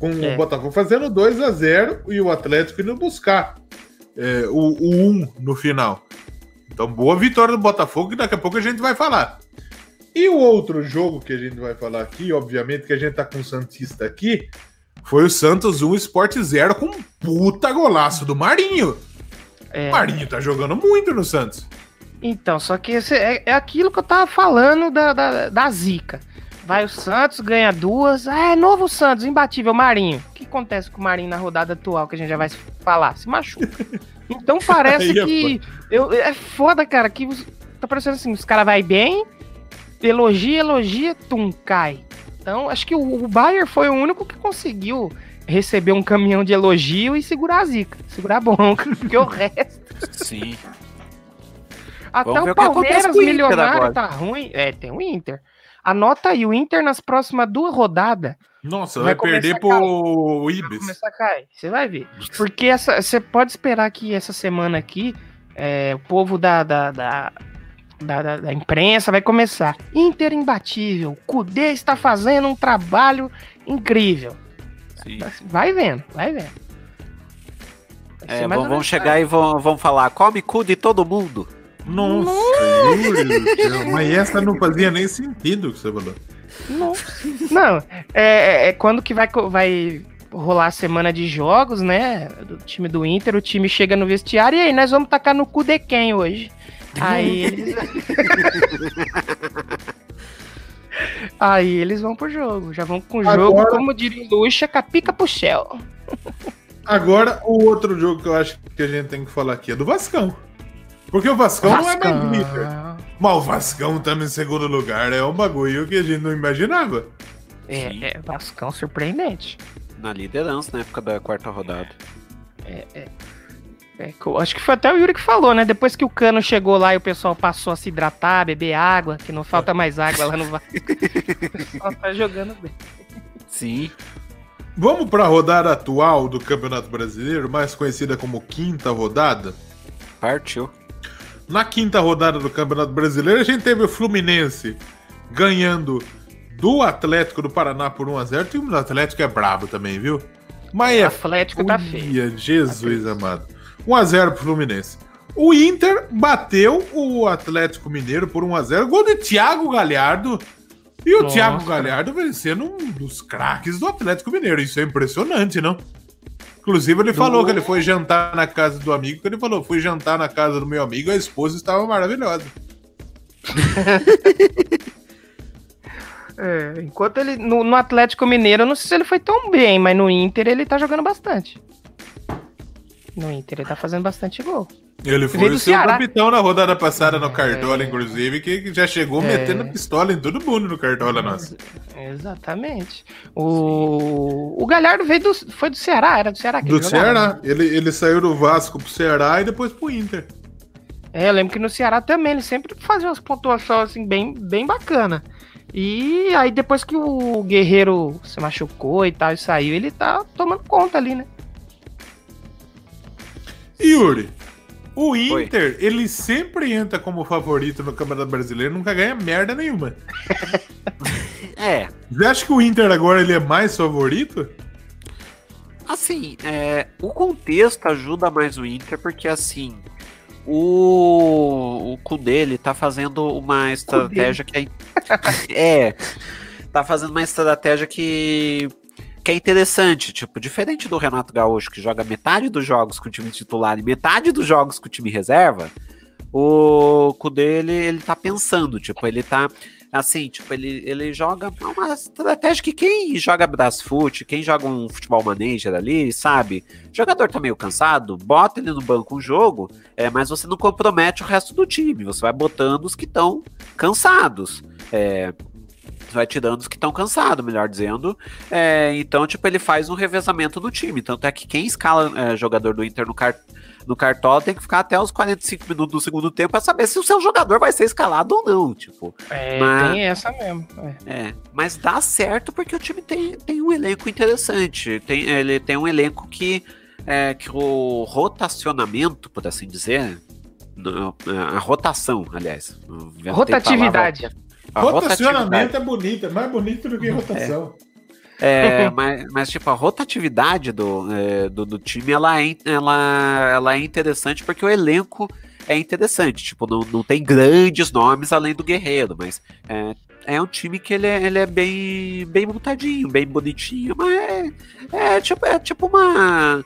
Speaker 1: Com
Speaker 3: É.
Speaker 1: o Botafogo fazendo 2x0 e o Atlético indo buscar é, o, o 1 no final. Então, boa vitória do Botafogo, que daqui a pouco a gente vai falar. E o outro jogo que a gente vai falar aqui, obviamente que a gente tá com o Santista aqui, foi o Santos 1 Sport 0 com um puta golaço do Marinho.
Speaker 3: É.
Speaker 1: O Marinho tá jogando muito no Santos.
Speaker 3: Então, só que esse é, é aquilo que eu tava falando da, da, da zica. Vai o Santos, ganha duas. Ah, é novo Santos, imbatível, Marinho. O que acontece com o Marinho na rodada atual, que a gente já vai falar? Se machuca. Então parece
Speaker 1: Aí é
Speaker 3: que. Eu, é foda, cara, que tá parecendo assim, os caras vai bem, elogia, elogia, tum, cai. Então, acho que o, o Bayer foi o único que conseguiu receber um caminhão de elogio e segurar a zica, segurar a bronca, porque o resto.
Speaker 2: Sim.
Speaker 3: Até
Speaker 2: Vamos
Speaker 3: o Palmeiras
Speaker 2: o
Speaker 3: milionário tá ruim. É, tem o Inter. Anota aí, o Inter nas próximas duas rodadas
Speaker 1: Nossa,
Speaker 3: Vai
Speaker 1: vai, perder pro
Speaker 3: vai
Speaker 1: Ibis.
Speaker 3: começar a cair. Você vai ver. Porque essa, você pode esperar que essa semana aqui, é, o povo da, da, da, da, da- da imprensa vai começar. Inter imbatível. Kudê está fazendo um trabalho incrível.
Speaker 2: sim.
Speaker 3: Vai vendo, vai vendo. Vai
Speaker 2: É, vão, vão chegar e vão, vão falar: come cu de todo mundo.
Speaker 1: Nossa, céu. Mas essa não fazia nem sentido que você falou.
Speaker 3: Não, não é, é quando que vai, vai rolar a semana de jogos, né? Do time do Inter, o time chega no vestiário e aí, nós vamos tacar no cu de quem hoje? Aí eles. aí eles vão pro jogo. Já vão com o jogo,
Speaker 1: Agora-
Speaker 3: como diria Luxa, capica pro céu.
Speaker 1: Agora, o outro jogo que eu acho que a gente tem que falar aqui é do Vascão. Porque o Vascão, não é mais líder. Mas o Vascão tá em segundo lugar. É um bagulho que a gente não imaginava.
Speaker 3: É, é Vascão surpreendente.
Speaker 2: na liderança na época da quarta rodada.
Speaker 3: É, é. É, acho que foi até o Yuri que falou, né? Depois que o cano chegou lá e o pessoal passou a se hidratar, beber água, que não falta mais água lá no Vasco. o pessoal tá jogando bem.
Speaker 2: Sim.
Speaker 1: Vamos para a rodada atual do Campeonato Brasileiro, mais conhecida como quinta rodada.
Speaker 2: Partiu.
Speaker 1: Na quinta rodada do Campeonato Brasileiro, a gente teve o Fluminense ganhando do Atlético do Paraná por 1x0. O time do Atlético é brabo também, viu? Mas
Speaker 3: O
Speaker 1: é
Speaker 3: Atlético tá feio.
Speaker 1: Jesus amado. 1x0 pro Fluminense. O Inter bateu o Atlético Mineiro por 1x0. Gol de Thiago Galhardo. E o
Speaker 3: Nossa.
Speaker 1: Thiago Galhardo vencendo um dos craques do Atlético Mineiro. Isso é impressionante, não? Inclusive, ele falou que ele foi jantar na casa do amigo. Que ele falou: fui jantar na casa do meu amigo, a esposa estava maravilhosa.
Speaker 3: É, enquanto ele. No, no Atlético Mineiro, eu não sei se ele foi tão bem, mas no Inter ele tá jogando bastante. No Inter ele tá fazendo bastante gol.
Speaker 1: Ele foi o seu capitão na rodada passada no Cartola, inclusive, que já chegou
Speaker 3: É.
Speaker 1: metendo pistola em todo mundo no Cartola nosso.
Speaker 3: Exatamente. O, o Galhardo veio do. Foi do Ceará, era do Ceará que
Speaker 1: Do
Speaker 3: ele
Speaker 1: Ceará.
Speaker 3: né?
Speaker 1: Ele, ele saiu do Vasco pro Ceará e depois pro Inter.
Speaker 3: É, eu lembro que no Ceará também ele sempre fazia umas pontuações assim, bem, bem bacana. E aí depois que o Guerreiro se machucou e tal e saiu, ele tá tomando conta ali, né?
Speaker 1: Yuri, o Inter, ele sempre entra como favorito no Campeonato Brasileiro, nunca ganha merda nenhuma.
Speaker 2: É,
Speaker 1: Você acha que o Inter agora ele é mais favorito?
Speaker 2: assim, é, o contexto ajuda mais o Inter, porque assim, o, o Kudê, ele tá fazendo uma estratégia que é, é, tá fazendo uma estratégia que, que é interessante, tipo, diferente do Renato Gaúcho, que joga metade dos jogos com o time titular e metade dos jogos com o time reserva, o Kudê, ele, ele tá pensando, tipo, ele tá assim, tipo, ele, ele joga uma estratégia que quem joga Brasfoot, quem joga um futebol manager ali, sabe? O jogador tá meio cansado, bota ele no banco um jogo, é, mas você não compromete o resto do time, você vai botando os que estão cansados. É, vai tirando os que estão cansados, melhor dizendo. É, então, tipo, ele faz um revezamento no time. Tanto é que quem escala é, jogador do Inter no, car no Cartola tem que ficar até os 45 minutos do segundo tempo para saber se o seu jogador vai ser escalado ou não. Tipo,
Speaker 3: É,
Speaker 2: Mas-
Speaker 3: tem essa mesmo. é.
Speaker 2: é, mas dá certo porque o time tem, tem um elenco interessante. Tem, ele tem um elenco que, é, que o rotacionamento, por assim dizer, a rotação, aliás.
Speaker 3: Rotatividade.
Speaker 2: palavra- a
Speaker 1: Rotacionamento é bonito, é mais bonito do que rotação.
Speaker 2: É, mas, mas, tipo, a rotatividade do, é, do, do time, ela é, ela, ela é interessante porque o elenco é interessante. Tipo, não, não tem grandes nomes além do Guerreiro, mas é, é um time que ele é, ele é bem, bem montadinho, bem bonitinho, mas é, é tipo, é tipo uma...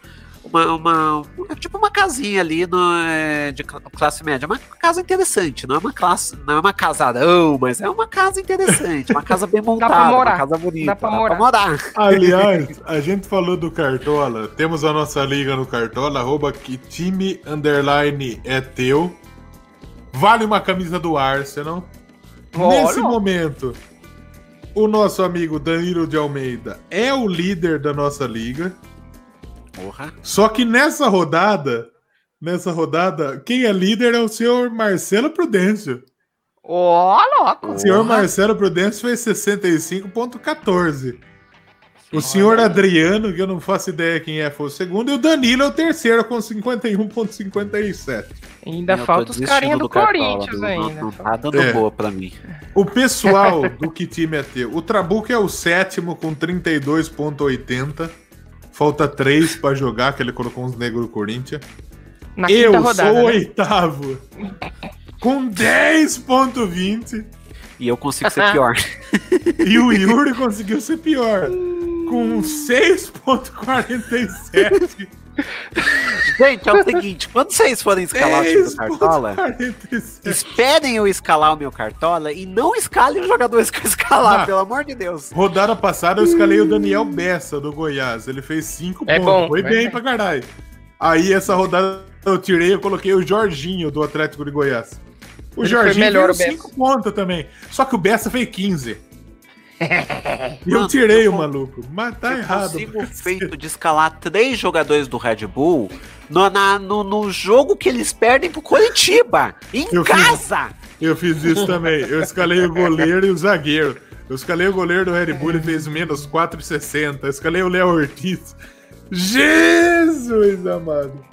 Speaker 2: Uma, uma, é tipo uma casinha ali no, é, de cla- classe média. Uma casa interessante, não é uma classe, não é uma casarão, mas é uma casa interessante, uma casa bem montada,
Speaker 3: pra morar,
Speaker 2: uma casa bonita.
Speaker 3: dá pra
Speaker 2: dá
Speaker 3: morar.
Speaker 2: morar.
Speaker 1: Aliás, a gente falou do Cartola. Temos a nossa liga no Cartola, arroba que time underline é teu. Vale uma camisa do Arsenal.
Speaker 3: Olha.
Speaker 1: Nesse momento, o nosso amigo Danilo de Almeida é o líder da nossa liga.
Speaker 2: Porra.
Speaker 1: Só que nessa rodada, nessa rodada, quem é líder é o senhor Marcelo Prudêncio.
Speaker 3: Ó, louco.
Speaker 1: O senhor
Speaker 2: Porra.
Speaker 1: Marcelo Prudêncio fez 65,14. O senhor Adriano, que eu não faço ideia quem é, foi o segundo, e o Danilo é o terceiro com 51,57.
Speaker 3: Ainda
Speaker 2: Eu
Speaker 3: falta os carinha do,
Speaker 2: Cartola,
Speaker 3: Corinthians ainda.
Speaker 2: Tá dando
Speaker 1: É.
Speaker 2: boa pra mim.
Speaker 1: O pessoal do que time é teu? O Trabuco é o sétimo com 32,80. Falta três pra jogar, que ele colocou uns negros do Corinthians.
Speaker 3: Na
Speaker 1: eu
Speaker 3: rodada.
Speaker 1: sou
Speaker 3: né?
Speaker 1: oitavo com 10,20.
Speaker 2: E eu consigo ser pior.
Speaker 1: E o Yuri conseguiu ser pior. Com 6,47.
Speaker 2: Gente, é o seguinte: quando vocês forem escalar o time do Cartola,
Speaker 1: 6,47.
Speaker 2: esperem eu escalar o meu Cartola e não escalem os jogadores que eu escalar,
Speaker 1: Ah.
Speaker 2: pelo amor de Deus.
Speaker 1: Rodada passada eu escalei o Daniel Bessa do Goiás. Ele fez 5
Speaker 3: É
Speaker 1: pontos.
Speaker 3: bom,
Speaker 1: Foi
Speaker 3: é
Speaker 1: bem pra caralho. Aí essa rodada eu tirei eu coloquei o Jorginho do Atlético de Goiás. O
Speaker 3: Ele foi
Speaker 1: Jorginho
Speaker 3: melhor,
Speaker 1: fez
Speaker 3: o
Speaker 1: 5 pontos também. Só que o Bessa fez 15. Eu tirei o maluco, mas tá
Speaker 2: eu
Speaker 1: errado.
Speaker 2: consigo feito de escalar três jogadores do Red Bull no, na- no, no jogo que eles perdem pro Curitiba, em
Speaker 1: Eu fiz-
Speaker 2: casa.
Speaker 1: Eu fiz isso também. Eu escalei o goleiro e o zagueiro. Eu escalei o goleiro do Red Bull, ele fez menos 4,60. Eu escalei o Léo Ortiz. Jesus amado.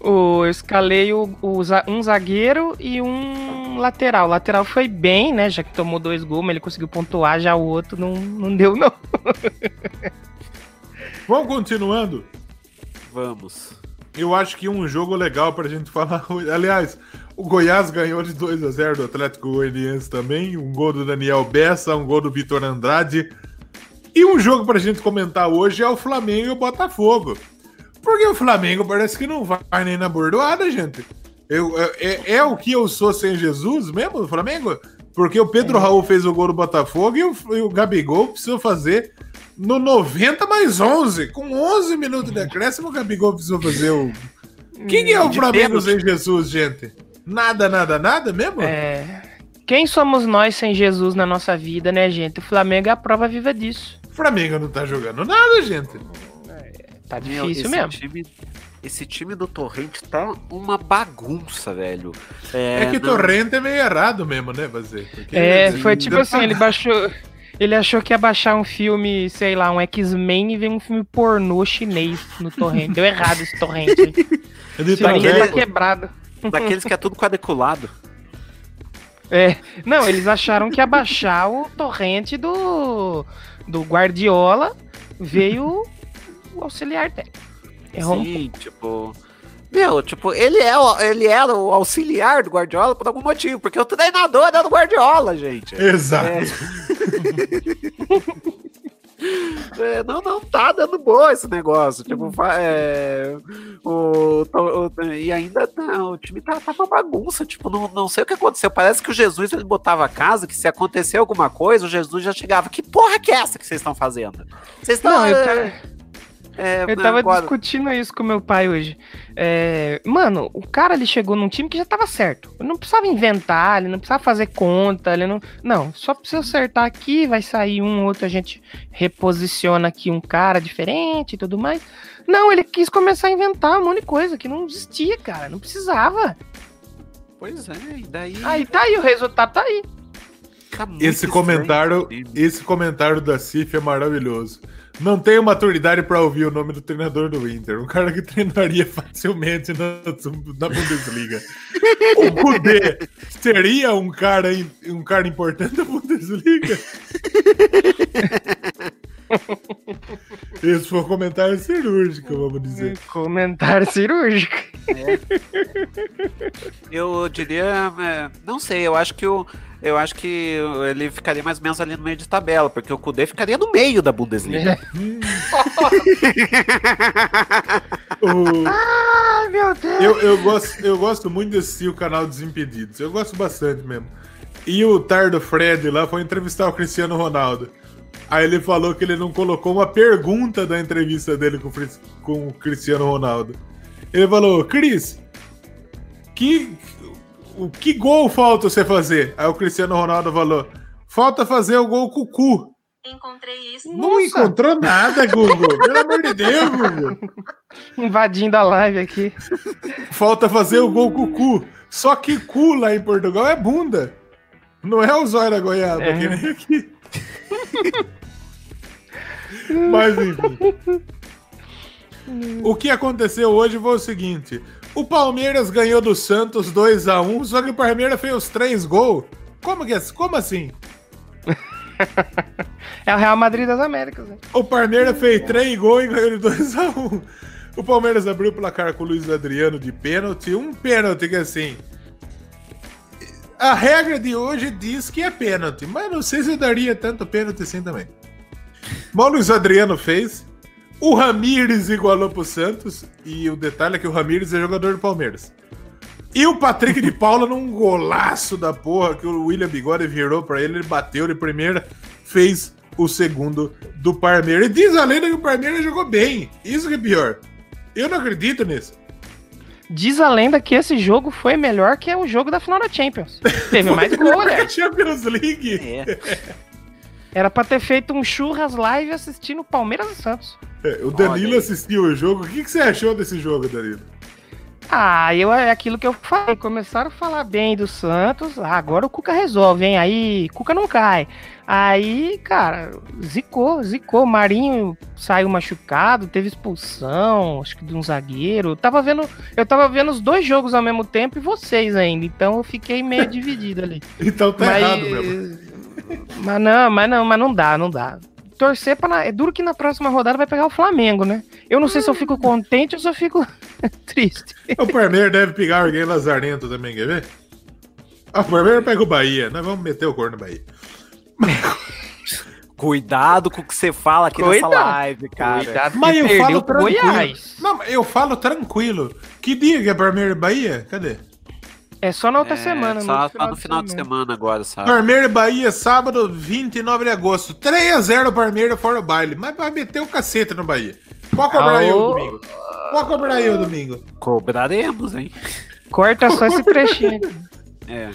Speaker 3: O, eu escalei o, o um zagueiro e um lateral. O lateral foi bem, né? Já que tomou dois gols, mas ele conseguiu pontuar, já o outro não, não deu, não.
Speaker 1: Vamos continuando?
Speaker 2: Vamos.
Speaker 1: Eu acho que um jogo legal pra gente falar. Aliás, o Goiás ganhou de 2 a 0 do Atlético Goianiense também. Um gol do Daniel Bessa, um gol do Vitor Andrade. E um jogo pra gente comentar hoje é o Flamengo e o Botafogo. Porque o Flamengo parece que não vai nem na bordoada, gente. Eu, é, é- é o que eu sou sem Jesus mesmo, o Flamengo? Porque o Pedro Raul fez o gol do Botafogo e o, e o Gabigol precisou fazer no 90 mais 11. Com 11 minutos de acréscimo, o Gabigol precisou fazer o. Quem é o
Speaker 2: De
Speaker 1: Flamengo
Speaker 2: pênalti.
Speaker 1: sem Jesus, gente? Nada, nada, nada mesmo?
Speaker 3: É. Quem somos nós sem Jesus na nossa vida, né, gente? O Flamengo é a prova viva disso.
Speaker 1: O Flamengo não tá jogando nada, gente.
Speaker 3: Tá
Speaker 2: Meu,
Speaker 3: difícil
Speaker 2: esse
Speaker 3: mesmo.
Speaker 2: Time, esse time do Torrente tá uma bagunça, velho.
Speaker 1: É, que o
Speaker 2: não-
Speaker 1: Torrente é meio errado mesmo, né? Porque
Speaker 3: É, foi tipo assim, ele baixou. Ele achou que ia baixar um filme, sei lá, um X-Men e veio um filme pornô chinês no torrente. Deu errado esse torrente.
Speaker 1: Ele
Speaker 3: Esse
Speaker 1: tá
Speaker 3: torrente tá quebrado.
Speaker 2: Daqueles que é tudo quadriculado.
Speaker 3: É. Não, eles acharam que ia baixar o torrente do, do Guardiola, veio o auxiliar técnico. Errou um
Speaker 2: Sim, tipo. Meu, tipo, ele, é, o- ele era o auxiliar do Guardiola por algum motivo, porque o treinador era do Guardiola, gente.
Speaker 1: Exato.
Speaker 2: É, não, não tá dando boa esse negócio. Tipo, é, o, o- e ainda não, o time tá, tá uma bagunça. Tipo, não, não sei o que aconteceu. Parece que o Jesus ele botava a casa que se acontecer alguma coisa, o Jesus já chegava. Que porra que é essa que vocês estão fazendo? Vocês estão.
Speaker 3: Não, eu,
Speaker 2: é,
Speaker 3: ta-
Speaker 2: é,
Speaker 3: eu tava
Speaker 2: agora-
Speaker 3: discutindo isso com meu pai hoje. É, mano, o cara ele chegou num time que já tava certo. Ele não precisava inventar, ele não precisava fazer conta, ele não. Não, só precisa acertar aqui, vai sair um outro, a gente reposiciona aqui um cara diferente e tudo mais. Não, ele quis começar a inventar um monte de coisa que não existia, cara. Não precisava.
Speaker 2: Pois é, e daí.
Speaker 3: Aí tá aí, o resultado tá aí.
Speaker 2: muito
Speaker 1: Esse comentário,
Speaker 2: esse
Speaker 1: comentário da Cif é maravilhoso. Não tenho maturidade pra ouvir o nome do treinador do Inter. Um cara que treinaria facilmente na, na Bundesliga. o Kudê seria um cara, um cara importante na Bundesliga? Esse foi um comentário cirúrgico, vamos dizer.
Speaker 3: Comentário cirúrgico.
Speaker 2: Eu diria, é, não sei, eu acho que o eu acho que ele ficaria mais ou menos ali no meio de tabela, porque o Kudê ficaria no meio da Bundesliga.
Speaker 1: O-
Speaker 3: Ai, meu Deus.
Speaker 1: Eu, eu, gosto, eu gosto muito de assistir o canal Desimpedidos. Eu gosto bastante mesmo. E o Tardo Fred lá foi entrevistar o Cristiano Ronaldo. Aí ele falou que ele não colocou uma pergunta da entrevista dele com, com o Cristiano Ronaldo. Ele falou, Cris, que, o que gol falta você fazer? Aí o Cristiano Ronaldo falou, falta fazer o gol com o cu.
Speaker 4: Encontrei isso.
Speaker 1: Não
Speaker 3: Nossa.
Speaker 1: encontrou nada, Google. Pelo amor de Deus, Google.
Speaker 3: Invadindo a live aqui.
Speaker 1: Falta fazer o gol com o cu. Só que cu lá em Portugal é bunda. Não é o zóio da goiaba,
Speaker 3: É.
Speaker 1: que nem aqui. Mas enfim. O que aconteceu hoje foi o seguinte: o Palmeiras ganhou do Santos 2 a 1 só que o Palmeiras fez os três gols. Como, que é, como assim?
Speaker 3: É o Real Madrid das Américas. Né?
Speaker 1: O Palmeiras fez três gols e ganhou de 2x1. O Palmeiras abriu o placar com o Luiz Adriano de pênalti. Um pênalti que assim. A regra de hoje diz que é pênalti, mas não sei se eu daria tanto pênalti assim também. Mas o Luiz Adriano fez. O Ramires igualou pro Santos. E o detalhe é que o Ramires é jogador do Palmeiras. E o Patrick de Paula num golaço da porra que o William Bigode virou pra ele, ele bateu de primeira, fez o segundo do Palmeiras. E diz a lenda que o Palmeiras jogou bem. Isso que é pior. Eu não acredito nisso.
Speaker 3: Diz a lenda que esse jogo foi melhor que o jogo da final da Champions. Teve mais gol,
Speaker 1: A
Speaker 3: né?
Speaker 1: Champions League.
Speaker 2: É.
Speaker 3: Era pra ter feito um churras live assistindo Palmeiras e Santos.
Speaker 1: É, o Danilo assistiu o jogo. O que, que você achou desse jogo, Danilo?
Speaker 3: Ah, eu, é aquilo que eu falei. Começaram a falar bem do Santos. Ah, agora o Cuca resolve, hein? Aí, Cuca não cai. Aí, cara, zicou, zicou. Marinho saiu machucado, teve expulsão, acho que de um zagueiro. Eu tava vendo, eu tava vendo os dois jogos ao mesmo tempo e vocês ainda. Então eu fiquei meio dividido ali.
Speaker 1: Então tá mas, errado mesmo.
Speaker 3: Mas não, mas não, mas não dá, não dá torcer para É duro que na próxima rodada vai pegar o Flamengo, né? Eu não sei se eu fico contente ou se eu fico triste.
Speaker 1: O Palmeiras deve pegar alguém lazarento também, quer ver? Ah, o Palmeiras pega o Bahia. Nós vamos meter o corno no Bahia.
Speaker 2: Cuidado com o que você fala aqui Cuidado. nessa live, cara. Cuidado
Speaker 1: mas eu falo tranquilo. Goiás. Não, eu falo tranquilo. Que dia que é Palmeiras e Bahia? Cadê?
Speaker 3: É só na outra é, semana,
Speaker 2: Só, só no final de semana. de semana agora, sabe?
Speaker 1: Palmeiras e Bahia, sábado, 29 de agosto. 3x0 Palmeiras fora o baile. Mas vai meter o cacete no Bahia. Pode cobrar Aô. eu domingo. Pode cobrar eu domingo.
Speaker 2: Cobraremos, hein?
Speaker 3: Corta só esse trechinho.
Speaker 2: É.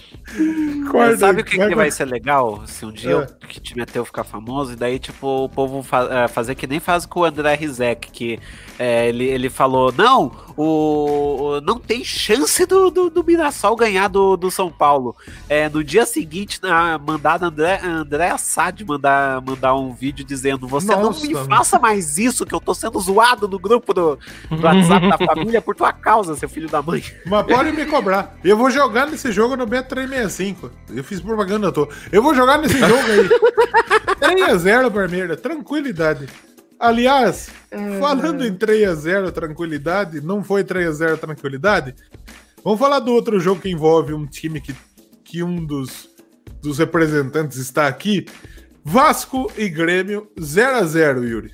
Speaker 2: Corda, Sabe o que, que, vai ser legal? Se um dia é. o Kit Meteu ficar famoso, e daí, tipo, o povo fa é, fazer que nem faz com o André Rizek, que é, ele, ele falou: não, o, não tem chance do, do, do Mirassol ganhar do, do São Paulo. É, no dia seguinte, na, mandar André, André Assad mandar, mandar um vídeo dizendo: Você Nossa, não me faça mais isso, que eu tô sendo zoado no grupo do, do WhatsApp da família por tua causa, seu filho da mãe.
Speaker 1: Mas pode me cobrar. Eu vou jogar nesse jogo no Bet365. Eu fiz propaganda, tô. Eu vou jogar nesse jogo aí. 3x0 Palmeiras, tranquilidade. Aliás, é... falando em 3x0 tranquilidade, não foi 3x0 tranquilidade? Vamos falar do outro jogo que envolve um time que, que um dos, dos representantes está aqui. Vasco e Grêmio 0x0, Yuri.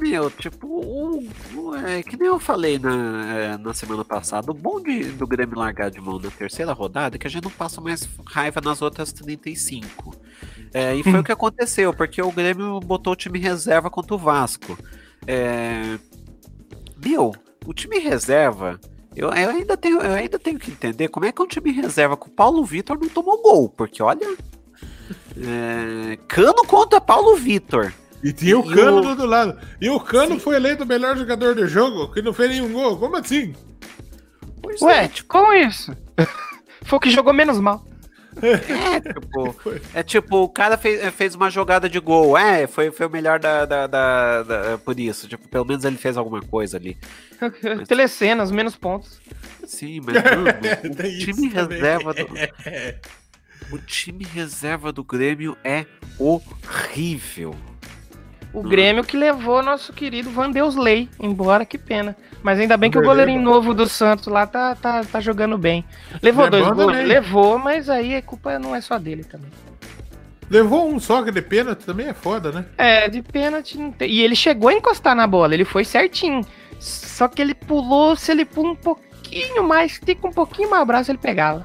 Speaker 2: Meu, tipo, o, o, é, que nem eu falei na, é, na semana passada, o bom de, do Grêmio largar de mão na terceira rodada é que a gente não passa mais raiva nas outras 35. É, e foi hum. o que aconteceu, porque o Grêmio botou o time reserva contra o Vasco. É... Meu, o time reserva, eu, eu, ainda tenho, eu ainda tenho que entender como é que um time reserva com o Paulo Vitor não tomou gol, porque olha. É... Cano contra Paulo Vitor.
Speaker 1: E tinha o Cano o... do outro lado. E o Cano Sim. foi eleito o melhor jogador do jogo, que não fez nenhum gol. Como assim?
Speaker 3: Pois Ué, é, tipo... como isso? foi o que jogou menos mal.
Speaker 2: É, tipo, é tipo, o cara fez, fez uma jogada de gol. É, foi, foi o melhor da, da, da, da por isso. Tipo, pelo menos ele fez alguma coisa ali.
Speaker 3: Mas... Telecenas, menos pontos.
Speaker 2: Sim, mas mano, o time reserva do. O time reserva do Grêmio é horrível.
Speaker 3: O Grêmio que levou nosso querido Vandeusley embora, que pena. Mas ainda bem que o goleirinho novo do Santos lá tá, tá, tá jogando bem. Levou é dois gols, levou, mas aí a culpa não é só dele também.
Speaker 1: Levou um só que de pênalti também é foda, né?
Speaker 3: É, de pênalti não tem. E ele chegou a encostar na bola, ele foi certinho. Só que ele pulou, se ele pula um pouquinho mais, fica um pouquinho mais abraço, ele pegava.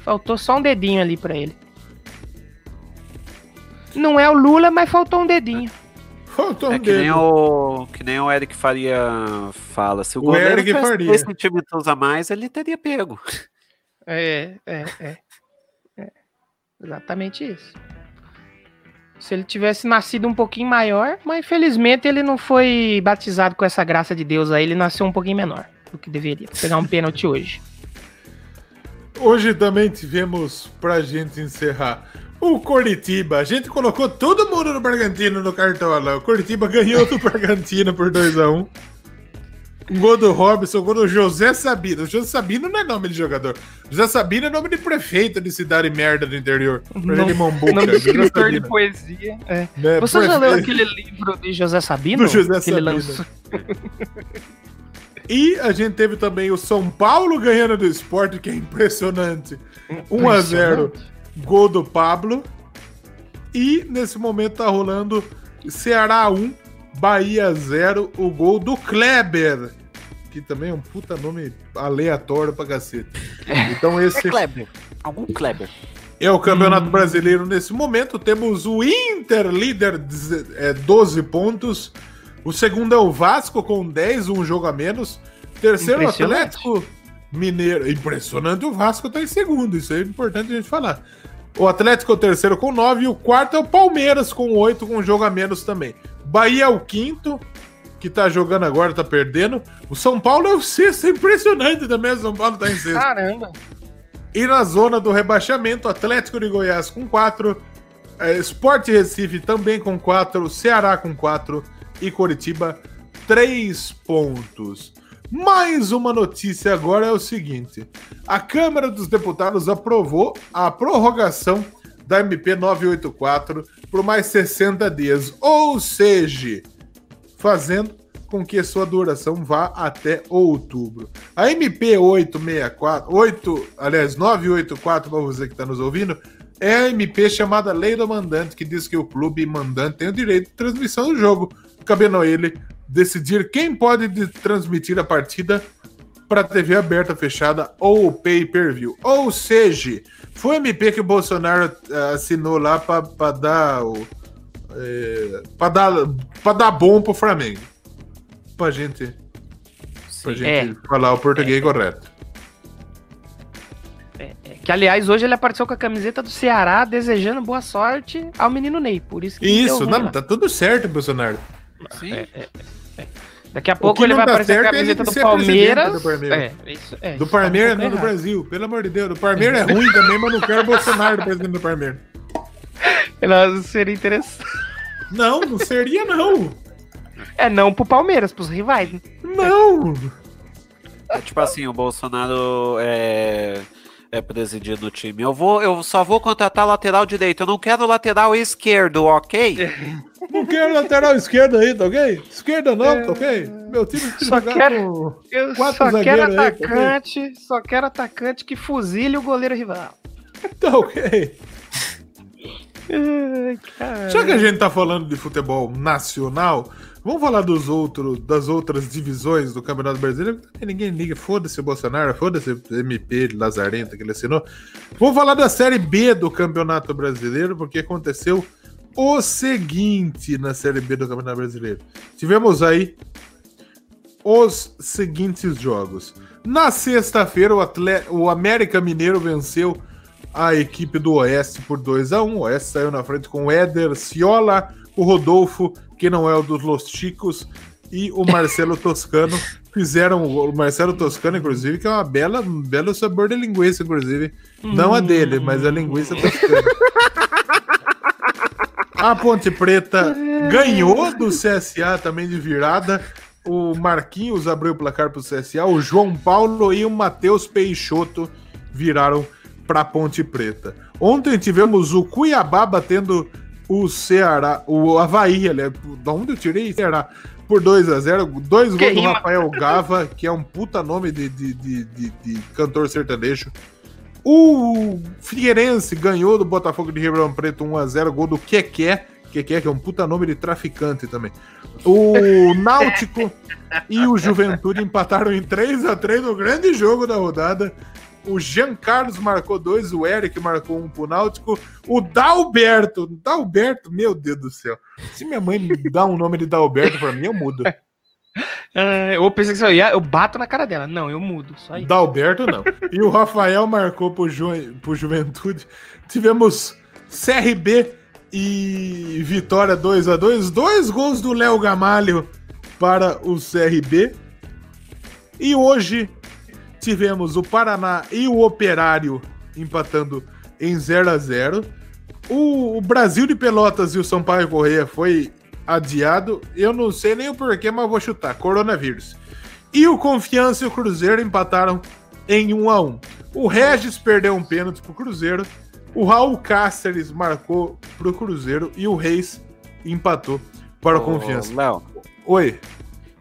Speaker 3: Faltou só um dedinho ali para ele. Não é o Lula, mas faltou um dedinho.
Speaker 2: Faltou é que nem, o, que nem o Eric Faria fala. Se o, o goleiro Eric tivesse Faria. 2 centímetros a mais, ele teria pego.
Speaker 3: É, é, é, é. Exatamente isso. Se ele tivesse nascido um pouquinho maior, mas infelizmente ele não foi batizado com essa graça de Deus aí, ele nasceu um pouquinho menor do que deveria. Vou pegar um pênalti hoje.
Speaker 1: Hoje também tivemos, pra gente encerrar, o Coritiba. A gente colocou todo mundo no Bragantino no cartola. O Coritiba ganhou do Bragantino por 2x1. Um gol do Robson, gol do José Sabino. O José Sabino não é nome de jogador. José Sabino é nome de prefeito de cidade merda do interior.
Speaker 3: Não, de Mombuca. Nome de escritor de poesia. É. É, Você já leu aquele livro de José Sabino?
Speaker 1: Do José Sabino. E a gente teve também o São Paulo ganhando do esporte, que é impressionante. 1 a 0 gol do Pablo. E nesse momento tá rolando Ceará 1, Bahia 0, o gol do Kleber. Que também é um puta nome aleatório pra cacete.
Speaker 2: É. Então esse. É Kleber. Algum Kleber.
Speaker 1: É o Campeonato hum. Brasileiro nesse momento. Temos o Inter, líder, é, 12 pontos. O segundo é o Vasco com 10, um jogo a menos. Terceiro, o Atlético Mineiro. Impressionante, o Vasco tá em segundo. Isso é importante a gente falar. O Atlético é o terceiro com nove. E o quarto é o Palmeiras com oito, com um jogo a menos também. Bahia é o quinto, que tá jogando agora, tá perdendo. O São Paulo é o sexto. É impressionante também. O São Paulo tá em sexto.
Speaker 3: Caramba.
Speaker 1: E na zona do rebaixamento, Atlético de Goiás com quatro. É, Sport Recife também com quatro. Ceará com quatro. E Coritiba, três pontos. Mais uma notícia agora é o seguinte: a Câmara dos Deputados aprovou a prorrogação da MP 984 por mais 60 dias, ou seja, fazendo com que sua duração vá até outubro. A MP 864, 8, aliás, 984, para você que está nos ouvindo, é a MP chamada Lei do Mandante, que diz que o clube mandante tem o direito de transmissão do jogo, cabendo a ele decidir quem pode transmitir a partida para TV aberta, fechada ou pay-per-view. Ou seja, foi o MP que o Bolsonaro uh, assinou lá para dar o é, para dar para dar bom pro Flamengo. Pra gente pra gente é. falar o português é. correto.
Speaker 3: É, é, que aliás, hoje ele apareceu com a camiseta do Ceará desejando boa sorte ao menino Ney. Por isso que
Speaker 1: Isso, não, tá tudo certo, Bolsonaro.
Speaker 3: Sim. É, é, é. Daqui a pouco ele vai aparecer com a camiseta do Palmeiras.
Speaker 1: Do Palmeiras, é, isso, é, do Palmeiras não do Brasil. Pelo amor de Deus. Do Palmeiras é ruim também, mas não quero Bolsonaro do presidente do Palmeiras.
Speaker 3: Não, seria interessante.
Speaker 1: Não, não seria não.
Speaker 3: É não pro Palmeiras, pros rivais.
Speaker 1: Não!
Speaker 2: É tipo assim, o Bolsonaro é é presidir do time. Eu vou, eu só vou contratar lateral direito. Eu não quero lateral esquerdo, ok?
Speaker 1: Não quero lateral esquerdo aí, tá ok? Esquerda não, tá ok?
Speaker 3: Meu time só quero, eu só quero atacante, aí, tá só quero atacante que fuzile o goleiro rival.
Speaker 1: Tá ok. Já que a gente tá falando de futebol nacional, Vamos falar dos outros, das outras divisões do Campeonato Brasileiro. Ninguém liga, foda-se o Bolsonaro, foda-se o MP Lazarenta que ele assinou. Vamos falar da Série B do Campeonato Brasileiro, porque aconteceu o seguinte na Série B do Campeonato Brasileiro. Tivemos aí os seguintes jogos. Na sexta-feira, o, o América Mineiro venceu a equipe do Oeste por 2 a 1 O Oeste saiu na frente com o Éder Ciola, o Rodolfo que não é o dos Los Chicos, e o Marcelo Toscano fizeram o Marcelo Toscano, inclusive, que é uma bela, um belo sabor de linguiça, inclusive. Hum. Não a dele, mas a linguiça toscana. a Ponte Preta ganhou do CSA também de virada. O Marquinhos abriu o placar para o CSA. O João Paulo e o Matheus Peixoto viraram para Ponte Preta. Ontem tivemos o Cuiabá batendo o Ceará, o Havaí, aliás, da onde eu tirei Ceará, por 2 a 0 Dois que gols rima. do Rafael Gava, que é um puta nome de, de, de, de, de cantor sertanejo. O Figueirense ganhou do Botafogo de Ribeirão Preto 1x0, gol do Keké, Keké, que é um puta nome de traficante também. O Náutico e o Juventude empataram em 3 a 3 no grande jogo da rodada. O Jean Carlos marcou dois, o Eric marcou um pro Náutico. O Dalberto, Dalberto, meu Deus do céu. Se minha mãe me dá um nome de Dalberto pra mim, eu mudo.
Speaker 3: Uh, eu pensei que eu, ia, eu bato na cara dela. Não, eu mudo. Só
Speaker 1: isso. Dalberto não. E o Rafael marcou pro, Ju, pro Juventude. Tivemos CRB e Vitória 2 a 2 Dois gols do Léo Gamalho para o CRB. E hoje Tivemos o Paraná e o Operário empatando em 0 a 0 o, o Brasil de Pelotas e o Sampaio Correia foi adiado. Eu não sei nem o porquê, mas vou chutar. Coronavírus. E o Confiança e o Cruzeiro empataram em 1 a 1 O Regis perdeu um pênalti pro Cruzeiro. O Raul Cáceres marcou pro Cruzeiro e o Reis empatou para o Confiança.
Speaker 2: Léo.
Speaker 1: Oi.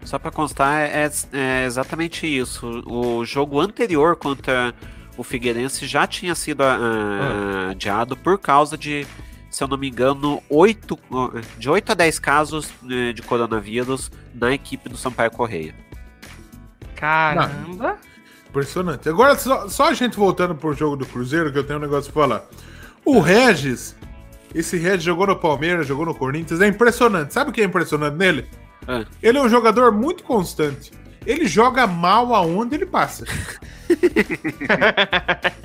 Speaker 2: Só para constar, é, é, exatamente isso. O jogo anterior contra o Figueirense já tinha sido uh, adiado por causa de, se eu não me engano, 8, de 8 a 10 casos de coronavírus na equipe do Sampaio Correia.
Speaker 3: Caramba!
Speaker 1: Impressionante. Agora, só, só, a gente voltando pro jogo do Cruzeiro, que eu tenho um negócio pra falar. O Regis, esse Regis jogou no Palmeiras, jogou no Corinthians, é impressionante. Sabe o que é impressionante nele? É. Ele é um jogador muito constante. Ele joga mal aonde ele passa.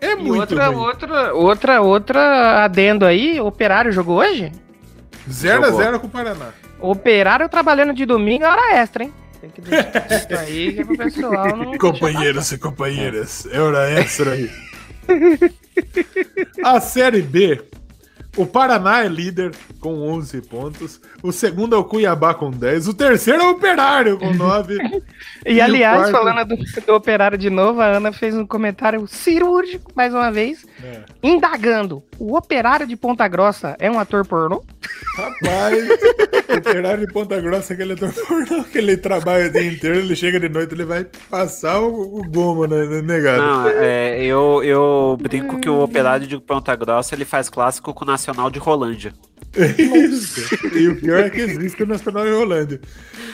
Speaker 1: É
Speaker 3: E
Speaker 1: muito
Speaker 3: outra,
Speaker 1: ruim.
Speaker 3: outra, outra, outra adendo aí, Operário jogou hoje?
Speaker 1: 0 a
Speaker 2: Jogou.
Speaker 1: 0 com o Paraná.
Speaker 3: Operário trabalhando de domingo é hora extra, hein? Tem que deixar isso aí que é pro pessoal não.
Speaker 1: Companheiros e companheiras, é hora extra aí. A Série B, o Paraná é líder com 11 pontos, o segundo é o Cuiabá com 10, o terceiro é o Operário com 9.
Speaker 3: E,
Speaker 1: E
Speaker 3: aliás,
Speaker 1: quarto?
Speaker 3: falando do, do Operário de novo, a Ana fez um comentário cirúrgico, mais uma vez,
Speaker 1: É.
Speaker 3: indagando. O Operário de Ponta Grossa é um ator pornô?
Speaker 1: Rapaz, o Operário de Ponta Grossa, aquele ator pornô que ele trabalha o dia inteiro, ele chega de noite, ele vai passar o, o gomo, né, negado.
Speaker 2: Não, é, eu, eu brinco que o operário de Ponta Grossa ele faz clássico com o Nacional de Rolândia.
Speaker 1: Isso. E o pior é que existe o Nacional de Rolândia.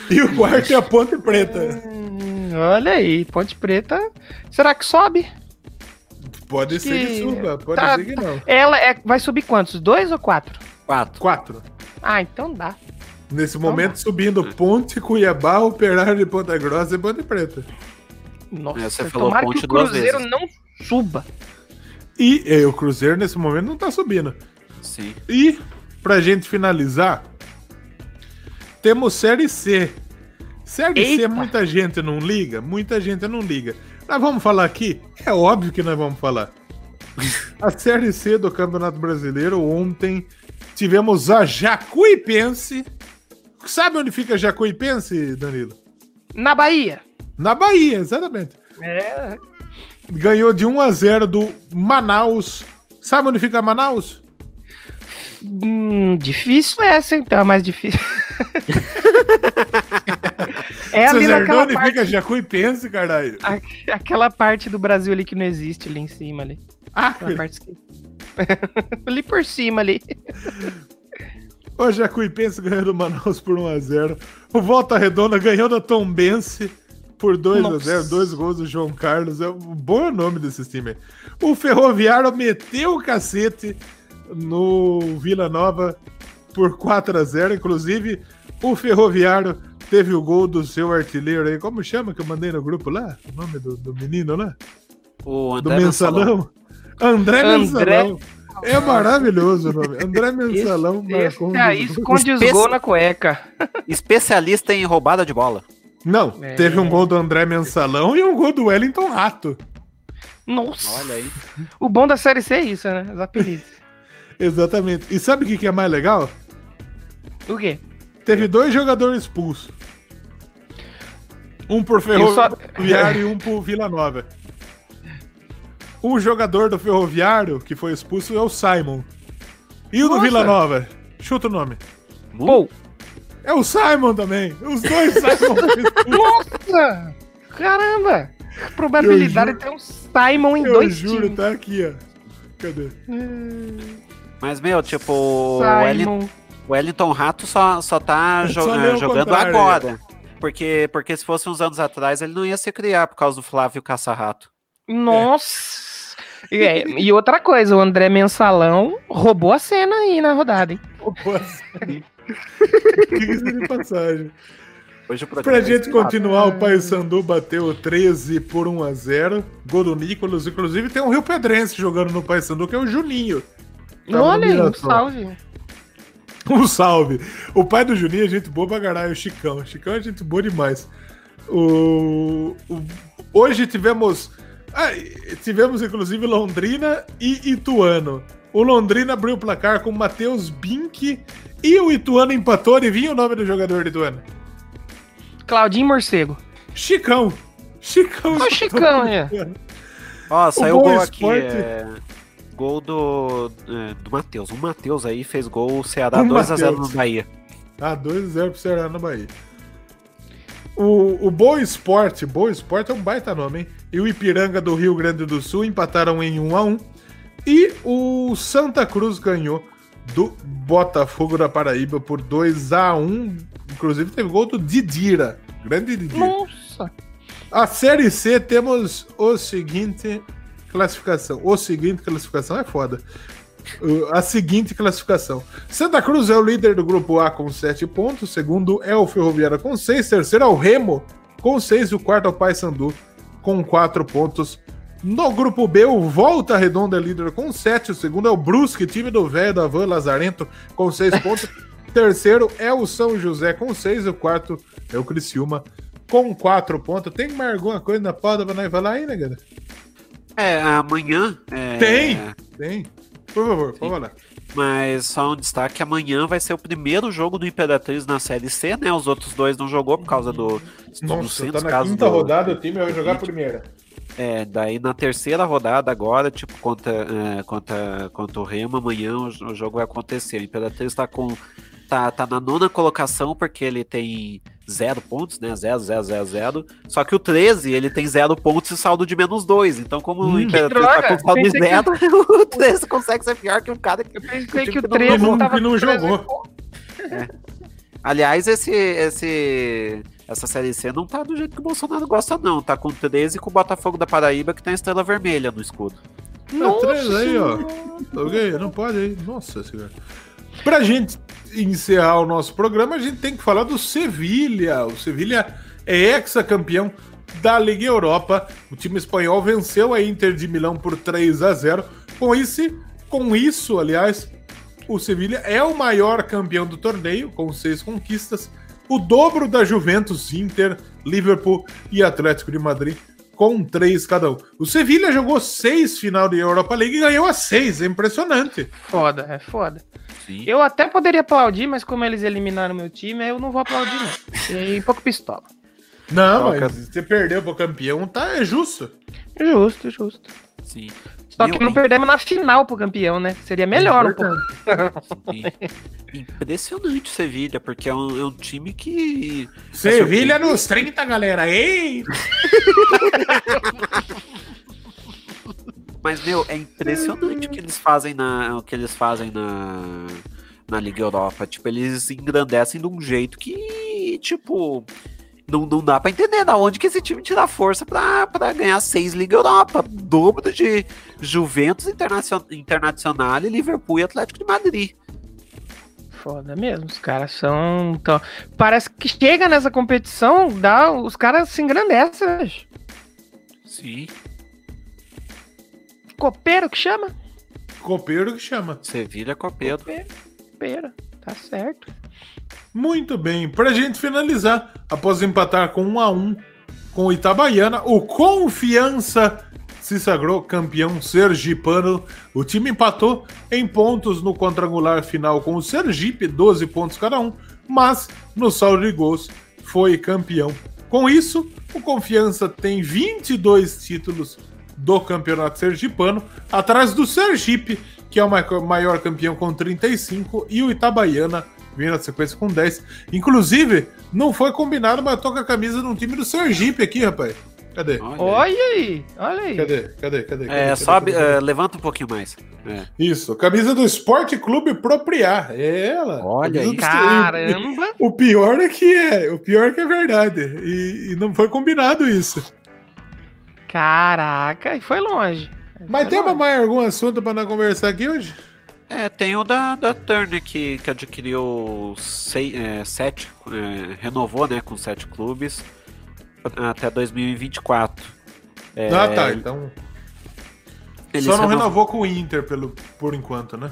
Speaker 1: E o quarto é a Ponte Preta.
Speaker 3: Hum, olha aí, Ponte Preta. Será que sobe?
Speaker 1: Pode ser que
Speaker 3: que
Speaker 1: suba, pode
Speaker 3: tá-
Speaker 1: ser que não.
Speaker 3: Ela é, vai subir quantos? Dois ou quatro?
Speaker 2: Quatro.
Speaker 1: Quatro.
Speaker 3: Ah, então dá.
Speaker 1: Nesse momento, subindo Ponte, Cuiabá, Operário de Ponta Grossa e Ponte Preta.
Speaker 3: Nossa,
Speaker 2: É, você falou
Speaker 3: tomara
Speaker 2: Ponte
Speaker 3: que o Cruzeiro não suba.
Speaker 1: E é, o Cruzeiro, nesse momento, não tá subindo.
Speaker 2: Sim.
Speaker 1: E, pra gente finalizar, temos Série C. Série C,
Speaker 3: Eita.
Speaker 1: muita gente não liga, muita gente não liga. Nós vamos falar aqui? É óbvio que nós vamos falar. A Série C do Campeonato Brasileiro, ontem tivemos a Jacuipense. Sabe onde fica Jacuipense, Danilo?
Speaker 3: Na Bahia.
Speaker 1: Na Bahia, exatamente.
Speaker 3: É.
Speaker 1: Ganhou de 1 a 0 do Manaus. Sabe onde fica Manaus?
Speaker 3: Hum, difícil essa, então, é mais difícil. é ali
Speaker 1: Vocês
Speaker 3: naquela
Speaker 1: onde
Speaker 3: parte,
Speaker 1: fica Jacuipense, caralho?
Speaker 3: a- aquela parte do Brasil ali que não existe ali em cima ali.
Speaker 1: Ah,
Speaker 3: Aquela parte que... ali por cima ali.
Speaker 1: O Jacuipense ganhou do Manaus por 1x0. O Volta Redonda ganhou da Tombense por 2x0.
Speaker 3: Nossa.
Speaker 1: Dois gols do João Carlos. É um bom nome desses times. O Ferroviário meteu o cacete no Vila Nova por 4x0. Inclusive, o Ferroviário teve o gol do seu artilheiro aí. Como chama que eu mandei no grupo lá? O nome do, do menino lá?
Speaker 2: O
Speaker 1: Do
Speaker 2: André Mensalão.
Speaker 1: Mensalão? André,
Speaker 3: André-
Speaker 1: Mensalão. É maravilhoso o nome. André Mensalão
Speaker 3: Esse,
Speaker 1: marcou um
Speaker 3: esconde os gols na cueca.
Speaker 2: Especialista em roubada de bola.
Speaker 1: Não,
Speaker 3: É.
Speaker 1: teve um gol do André Mensalão e um gol do Wellington Rato.
Speaker 3: Nossa.
Speaker 2: Olha aí.
Speaker 3: O bom da Série C é isso, né? Os apelidos.
Speaker 1: Exatamente. E sabe o que, que é mais legal?
Speaker 3: O quê?
Speaker 1: Teve dois jogadores expulsos. Um por
Speaker 3: Eu só-
Speaker 1: Ferroviário e um por Vila Nova. O jogador do Ferroviário que foi expulso é o Simon. E o do
Speaker 3: Nossa.
Speaker 1: Vila Nova? Chuta o nome.
Speaker 3: Pô,
Speaker 1: É o Simon também. Os dois Simon foram expulsos.
Speaker 3: nossa! Caramba! A probabilidade
Speaker 1: Eu
Speaker 3: de ter um Simon em
Speaker 1: Eu
Speaker 3: dois
Speaker 1: juro,
Speaker 3: times.
Speaker 1: tá aqui, ó. Cadê?
Speaker 2: Mas, meu, tipo, o Wellington,
Speaker 3: Simon.
Speaker 2: o Wellington Rato só, só tá jo-
Speaker 1: Só
Speaker 2: jogando agora. Porque, porque se fosse uns anos atrás, ele não ia se criar por causa do Flávio Caça-Rato.
Speaker 3: Nossa! E, é, e outra coisa, o André Mensalão roubou a cena aí na rodada, hein?
Speaker 1: Pô, assim. Diga-se de passagem.
Speaker 2: Hoje
Speaker 1: Pra
Speaker 2: é
Speaker 1: gente
Speaker 2: inspirado.
Speaker 1: continuar, o Paysandu bateu 13 por 1 a 0 Gol do Nicolas. Inclusive, tem um Rio Pedrense jogando no Paysandu, que é o Juninho. Tava no
Speaker 3: Olha aí, um salve.
Speaker 1: Um salve. O pai do Juninho é gente boa pra caralho, o Chicão. O Chicão é gente boa demais. O... o- Hoje tivemos. ah, tivemos, inclusive, Londrina e Ituano. O Londrina abriu o placar com o Matheus Bink e o Ituano empatou. Adivinha o nome do jogador do Ituano?
Speaker 3: Claudinho Morcego.
Speaker 1: Chicão. Chicão.
Speaker 3: Ó o
Speaker 1: empatou
Speaker 3: Chicão,
Speaker 1: o
Speaker 3: é.
Speaker 2: Ó, saiu
Speaker 1: Boa
Speaker 2: gol aqui.
Speaker 1: Esporte.
Speaker 2: É... Gol do, é, do Matheus. O Matheus aí fez gol, o Ceará
Speaker 1: O
Speaker 2: 2x0 no. Bahia.
Speaker 1: Ah, 2x0 pro Ceará na Bahia. O, o Boa Esporte, Boa Esporte é um baita nome, hein? E o Ipiranga do Rio Grande do Sul empataram em 1x1. E o Santa Cruz ganhou do Botafogo da Paraíba por 2x1. Inclusive teve gol do Didira. Grande Didira.
Speaker 3: Nossa!
Speaker 1: A Série C temos o seguinte classificação. O seguinte classificação é foda. A seguinte classificação. Santa Cruz é o líder do grupo A com 7 pontos. Segundo é o Ferroviária com 6. Terceiro é o Remo com 6. E o quarto é o Paysandu com 4 pontos. No grupo B, o Volta Redonda é líder com 7. O segundo é o Brusque, time do velho da Van Lazarento, com 6 pontos. Terceiro é o São José com 6. O quarto é o Criciúma com 4 pontos. Tem mais alguma coisa na pauta pra nós falar aí, né, galera?
Speaker 2: É, amanhã. É...
Speaker 1: Tem, tem. Por favor, por favor.
Speaker 2: Mas só um destaque: amanhã vai ser o primeiro jogo do Imperatriz na Série C, né? Os outros dois não jogou por causa do.
Speaker 1: Nossa, tá na quinta do... rodada, o time vai jogar a primeira.
Speaker 2: É, daí na terceira rodada agora, tipo, contra, é, contra, contra o Remo, amanhã o, o jogo vai acontecer. O Imperatriz tá com tá, tá na nona colocação porque ele tem zero pontos, né? Zero, zero, zero, zero. Só que o 13, ele tem zero pontos e saldo de menos dois. Então, como hum, o Imperatriz tá com saldo de zero, que... o 13 consegue ser pior que um cara que,
Speaker 3: Eu pensei que, que o 13 não,
Speaker 1: tava não jogou.
Speaker 2: É. Aliás, esse, esse, essa série C não tá do jeito que o Bolsonaro gosta, não. Tá com 13 com o Botafogo da Paraíba, que tem a estrela vermelha no escudo.
Speaker 1: Nossa, 13 aí, ó. Okay, não pode aí. Nossa senhora. Pra gente encerrar o nosso programa, a gente tem que falar do Sevilha. O Sevilha é ex-campeão da Liga Europa. O time espanhol venceu a Inter de Milão por 3 a 0. Com isso, com isso, aliás, o Sevilha é o maior campeão do torneio, com seis conquistas, o dobro da Juventus, Inter, Liverpool e Atlético de Madrid, com três cada um. O Sevilha jogou seis final de Europa League e ganhou a seis, é impressionante.
Speaker 3: Foda, é foda. Sim. Eu até poderia aplaudir, mas como eles eliminaram meu time, eu não vou aplaudir, não. E um pouco pistola.
Speaker 1: Não, mas você perdeu pro campeão, tá? É justo.
Speaker 3: Justo, justo.
Speaker 2: Sim.
Speaker 3: Só que não perdemos na final pro campeão, né? Seria melhor um pouco.
Speaker 2: Impressionante o Sevilha, porque é um, é um time que.
Speaker 1: Sevilha nos 30, galera! Ei!
Speaker 2: Mas, meu, é impressionante o que eles fazem na. O que eles fazem na. Na Liga Europa. Tipo, eles engrandecem de um jeito que, tipo. Não, não dá pra entender da onde que esse time tira força pra, pra ganhar seis Liga Europa. Dobro de Juventus Internacional, Internacional e Liverpool e Atlético de Madrid.
Speaker 3: Foda mesmo, os caras são. Então, parece que chega nessa competição, dá, os caras se engrandecem.
Speaker 2: Sim.
Speaker 3: Copeiro que chama?
Speaker 1: Copeiro que chama.
Speaker 2: Sevilha Copeiro.
Speaker 3: Copeiro, copeiro. tá certo.
Speaker 1: Muito bem, pra gente finalizar, após empatar com 1 a 1 com o Itabaiana, o Confiança se sagrou campeão sergipano. O time empatou em pontos no quadrangular final com o Sergipe, 12 pontos cada um, mas no saldo de gols foi campeão. Com isso, o Confiança tem 22 títulos do Campeonato Sergipano, atrás do Sergipe, que é o maior campeão com 35, e o Itabaiana vindo na sequência com 10. Inclusive, não foi combinado, mas eu tô com a camisa de um time do Sergipe aqui, rapaz. Cadê?
Speaker 3: Olha aí, olha aí.
Speaker 1: Cadê? Cadê? Cadê? cadê
Speaker 2: é,
Speaker 1: cadê,
Speaker 2: sobe, cadê? Uh, levanta um pouquinho mais. É.
Speaker 1: Isso, camisa do Esporte Clube Propriar. É ela.
Speaker 2: Olha aí.
Speaker 3: Caramba.
Speaker 1: O pior é que é, o pior é que é verdade. E, e não foi combinado isso.
Speaker 3: Caraca, e foi longe.
Speaker 1: Mas
Speaker 3: foi
Speaker 1: tem
Speaker 3: longe.
Speaker 1: mais algum assunto para nós conversar aqui hoje?
Speaker 2: É, tem o da, da Turner que, que adquiriu seis, é, sete, é, renovou né, com sete clubes até 2024.
Speaker 1: É, ah, tá, então. Só não renovou com o Inter pelo, por enquanto, né?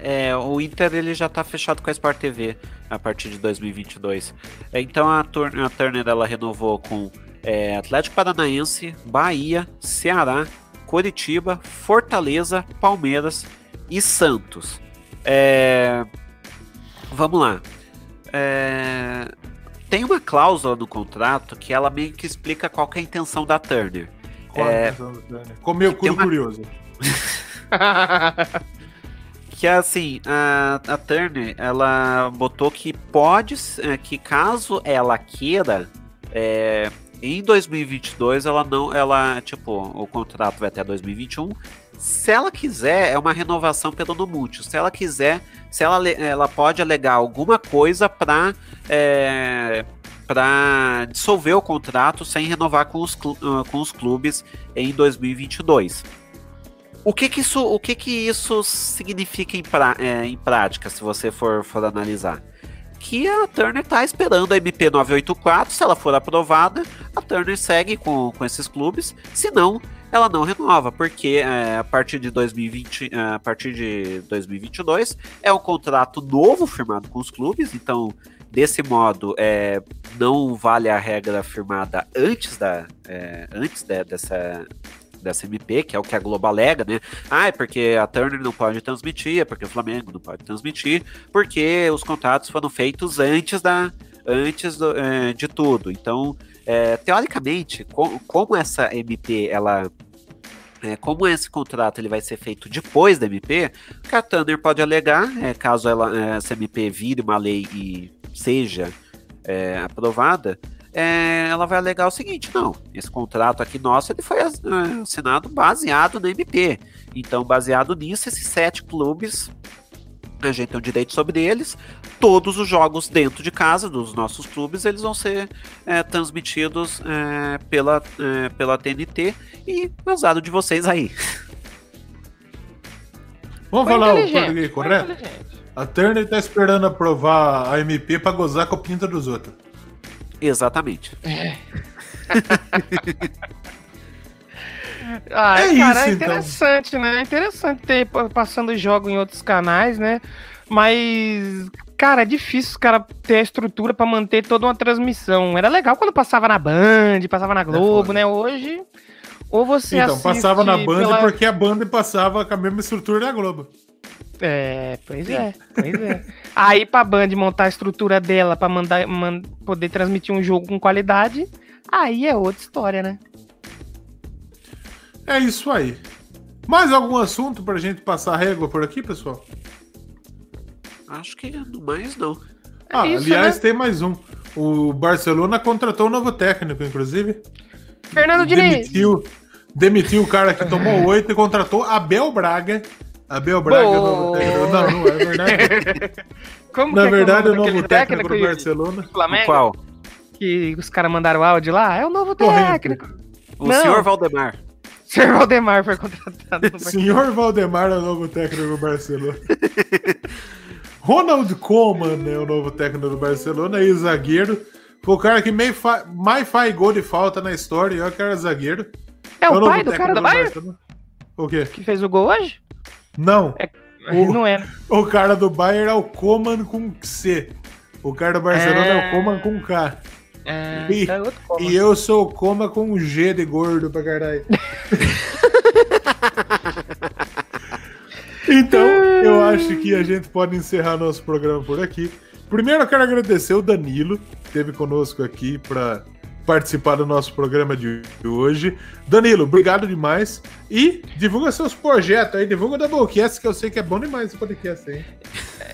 Speaker 2: É, o Inter ele já tá fechado com a Sport TV a partir de 2022. É, então a, Turner, a Turner ela renovou com é, Atlético Paranaense, Bahia, Ceará, Coritiba, Fortaleza, Palmeiras e Santos. É, vamos lá. É, tem uma cláusula no contrato que ela meio que explica qual que é a intenção da Turner.
Speaker 1: Qual é, a intenção da Turner? Comeu cu uma... curioso.
Speaker 2: que é assim, a, a Turner, ela botou que pode, é, que caso ela queira, é, em 2022 ela não, ela, tipo, o contrato vai até 2021. Se ela quiser, é uma renovação pelo no múltiplo. Se ela quiser, se ela, ela pode alegar alguma coisa para é, para dissolver o contrato sem renovar com os, ah, com os clubes em 2022. O que que isso, o que que isso significa em, pra, é, em prática, se você for, for analisar? que a Turner está esperando a MP 984. Se ela for aprovada, a Turner segue com, com esses clubes. Se não, ela não renova, porque é, a partir de 2020, é, a partir de 2022 é um contrato novo firmado com os clubes, então desse modo é, não vale a regra firmada antes da é, antes de, dessa dessa MP, que é o que a Globo alega, né? Ah, é porque a Turner não pode transmitir, é porque o Flamengo não pode transmitir, porque os contratos foram feitos antes da antes do, é, de tudo. Então, é, teoricamente, com, como essa MP, ela é, como esse contrato ele vai ser feito depois da MP, a Tanner pode alegar, é, caso ela, é, essa MP vire uma lei e seja é, aprovada, é, ela vai alegar o seguinte: não, esse contrato aqui nosso ele foi assinado baseado na MP. Então, baseado nisso, esses sete clubes a gente tem o direito sobre eles. Todos os jogos dentro de casa dos nossos clubes eles vão ser é, transmitidos é, pela, é, pela TNT e usado de vocês aí.
Speaker 1: Vamos Foi falar o português correto? A Turner está esperando aprovar a MP para gozar com a pinta dos outros.
Speaker 2: Exatamente. É.
Speaker 3: Ah, é, cara, isso, é então. interessante, então. né? É interessante ter passando jogo em outros canais, né? Mas, cara, é difícil os caras ter a estrutura para manter toda uma transmissão. Era legal quando passava na Band, passava na é Globo, é né? Hoje, ou você
Speaker 1: Então, passava na Band pela... porque a Band passava com a mesma estrutura da Globo.
Speaker 3: É, pois é, pois é. Aí pra Band montar a estrutura dela pra mandar, man, poder transmitir um jogo com qualidade, aí é outra história, né?
Speaker 1: É isso aí. Mais algum assunto pra gente passar a régua por aqui, pessoal?
Speaker 2: Acho que no mais não.
Speaker 1: Ah, é isso, aliás, né? tem mais um. O Barcelona contratou um novo técnico, inclusive.
Speaker 3: Fernando
Speaker 1: Diniz. Demitiu, demitiu o cara que tomou oito e contratou Abel Braga. Abel Braga é o novo técnico. Não, não é verdade. Como Na é verdade, é o novo técnico, técnico do Barcelona.
Speaker 3: Flamengo? Qual? Que os caras mandaram áudio lá. É o novo técnico.
Speaker 2: O não. senhor Valdemar.
Speaker 3: Senhor Valdemar foi contratado.
Speaker 1: Senhor Valdemar é o novo técnico do Barcelona. Ronald Koeman é o novo técnico do Barcelona e zagueiro. Foi o cara que fa mais faz gol de falta na história. Eu que era zagueiro.
Speaker 3: É, é o, o pai do cara do, do Bayern?
Speaker 1: O quê?
Speaker 3: Que fez o gol hoje?
Speaker 1: Não.
Speaker 3: É, o, não é.
Speaker 1: O cara do Bayern é o Koeman com C. O cara do Barcelona é, é o Koeman com K. É, e, é e, eu sou coma com um G de gordo pra caralho. então, eu acho que a gente pode encerrar nosso programa por aqui. Primeiro, eu quero agradecer o Danilo, que esteve conosco aqui para participar do nosso programa de hoje. Danilo, obrigado demais. E divulga seus projetos aí, divulga o Doublecast, que eu sei que é bom demais esse podcast aí.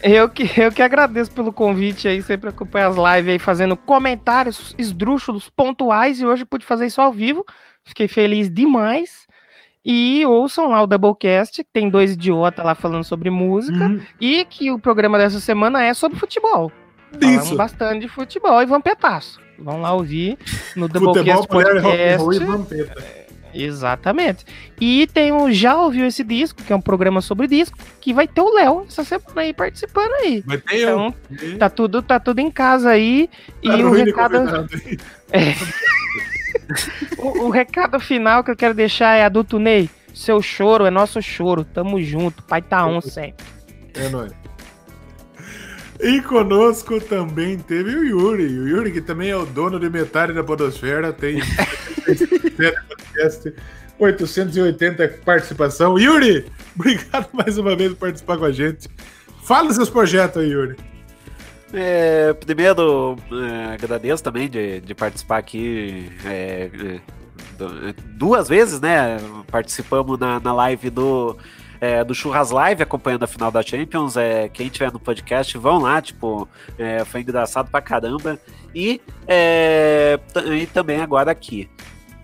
Speaker 3: Eu que, eu que agradeço pelo convite aí, sempre acompanho as lives aí fazendo comentários esdrúxulos pontuais e hoje pude fazer isso ao vivo. Fiquei feliz demais. E ouçam lá o Doublecast, que tem dois idiotas lá falando sobre música, uhum. e que o programa dessa semana é sobre futebol. Isso. Falamos bastante de futebol e vampetaço. Vão lá ouvir no Doublecast Podcast. E Exatamente. E tem o Já Ouviu Esse Disco, que é um programa sobre disco, que vai ter o Léo essa semana aí participando aí.
Speaker 1: Vai ter então,
Speaker 3: eu. Tá tudo, tá tudo em casa aí. Tá e o recado. É. o, o, recado final que eu quero deixar é adulto Ney. Seu choro é nosso choro. Tamo junto. Pai tá on sempre.
Speaker 1: É nóis. E conosco também teve o Yuri. O Yuri, que também é o dono de metade da Podosfera, tem 880 participação. Yuri, obrigado mais uma vez por participar com a gente. Fala seus projetos aí, Yuri.
Speaker 2: É, primeiro, é, agradeço também de, de participar aqui é, é duas vezes, né? Participamos na, na live do é, do Churras Live acompanhando a final da Champions. É, quem tiver no podcast, vão lá, tipo, é, foi engraçado pra caramba. E, é, e também agora aqui.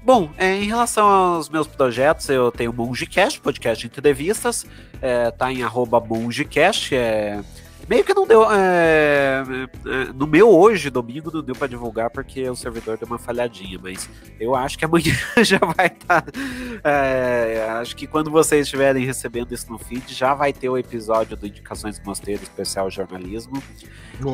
Speaker 2: Bom, é, em relação aos meus projetos, eu tenho o MongeCast, podcast de entrevistas, é, tá em arroba MongeCast, é, Meio que não deu. É, é, no meu hoje, domingo, não deu para divulgar porque o servidor deu uma falhadinha, mas eu acho que amanhã já vai estar. Tá, é, acho que quando vocês estiverem recebendo isso no feed, já vai ter o episódio do Indicações Mosteiro Especial Jornalismo.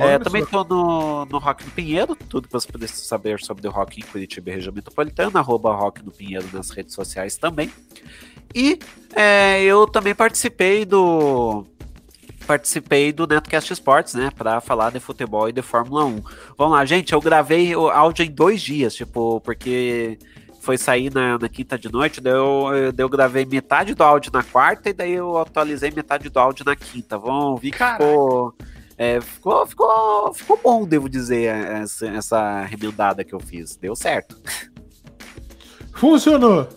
Speaker 2: É, também estou no, no Rock no Pinheiro, tudo que você precisa saber sobre o Rock em Curitiba e região metropolitana, arroba Rock no Pinheiro nas redes sociais também. E é, eu também participei do participei do Netcast Sports, né, para falar de futebol e de Fórmula 1. Vamos lá, gente, eu gravei o áudio em dois dias, tipo, porque foi sair na, na quinta de noite, daí eu, daí eu gravei metade do áudio na quarta e daí eu atualizei metade do áudio na quinta. Vamos ver que ficou, é, ficou, ficou, ficou bom, devo dizer, essa, essa remendada que eu fiz. Deu certo.
Speaker 1: Funcionou.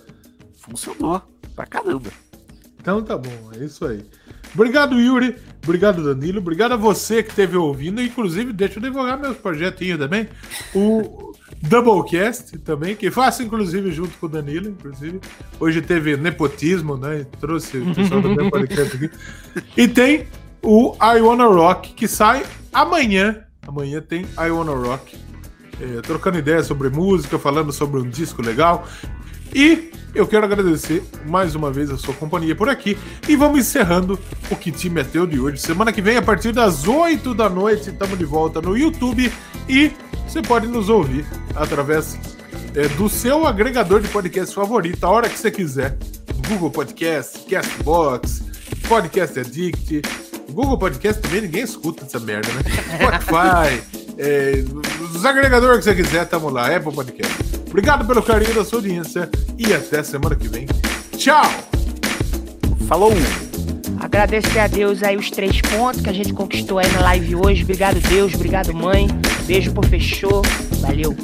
Speaker 2: Funcionou pra caramba.
Speaker 1: Então tá bom, é isso aí. Obrigado, Yuri. Obrigado, Danilo. Obrigado a você que esteve ouvindo. Inclusive, deixa eu divulgar meus projetinhos também. O Doublecast também, que faço, inclusive, junto com o Danilo. Inclusive, hoje teve nepotismo, né? Trouxe o pessoal do meu podcast aqui. E tem o I Wanna Rock, que sai amanhã. Amanhã tem I Wanna Rock. É, trocando ideias sobre música, falando sobre um disco legal. E eu quero agradecer mais uma vez a sua companhia por aqui. E vamos encerrando o Que Time é Teu de hoje. Semana que vem, a partir das 8 da noite, estamos de volta no YouTube. E você pode nos ouvir através é, do seu agregador de podcast favorito, a hora que você quiser. Google Podcast, Castbox, Podcast Addict. Google Podcast também ninguém escuta essa merda, né? Spotify. É, os agregadores que você quiser, tamo lá. Apple Podcast. Obrigado pelo carinho da sua audiência e até semana que vem. Tchau!
Speaker 2: Falou!
Speaker 3: Agradecer a Deus aí os três pontos que a gente conquistou aí na live hoje. Obrigado, Deus. Obrigado, mãe. Beijo pro fechou. Valeu.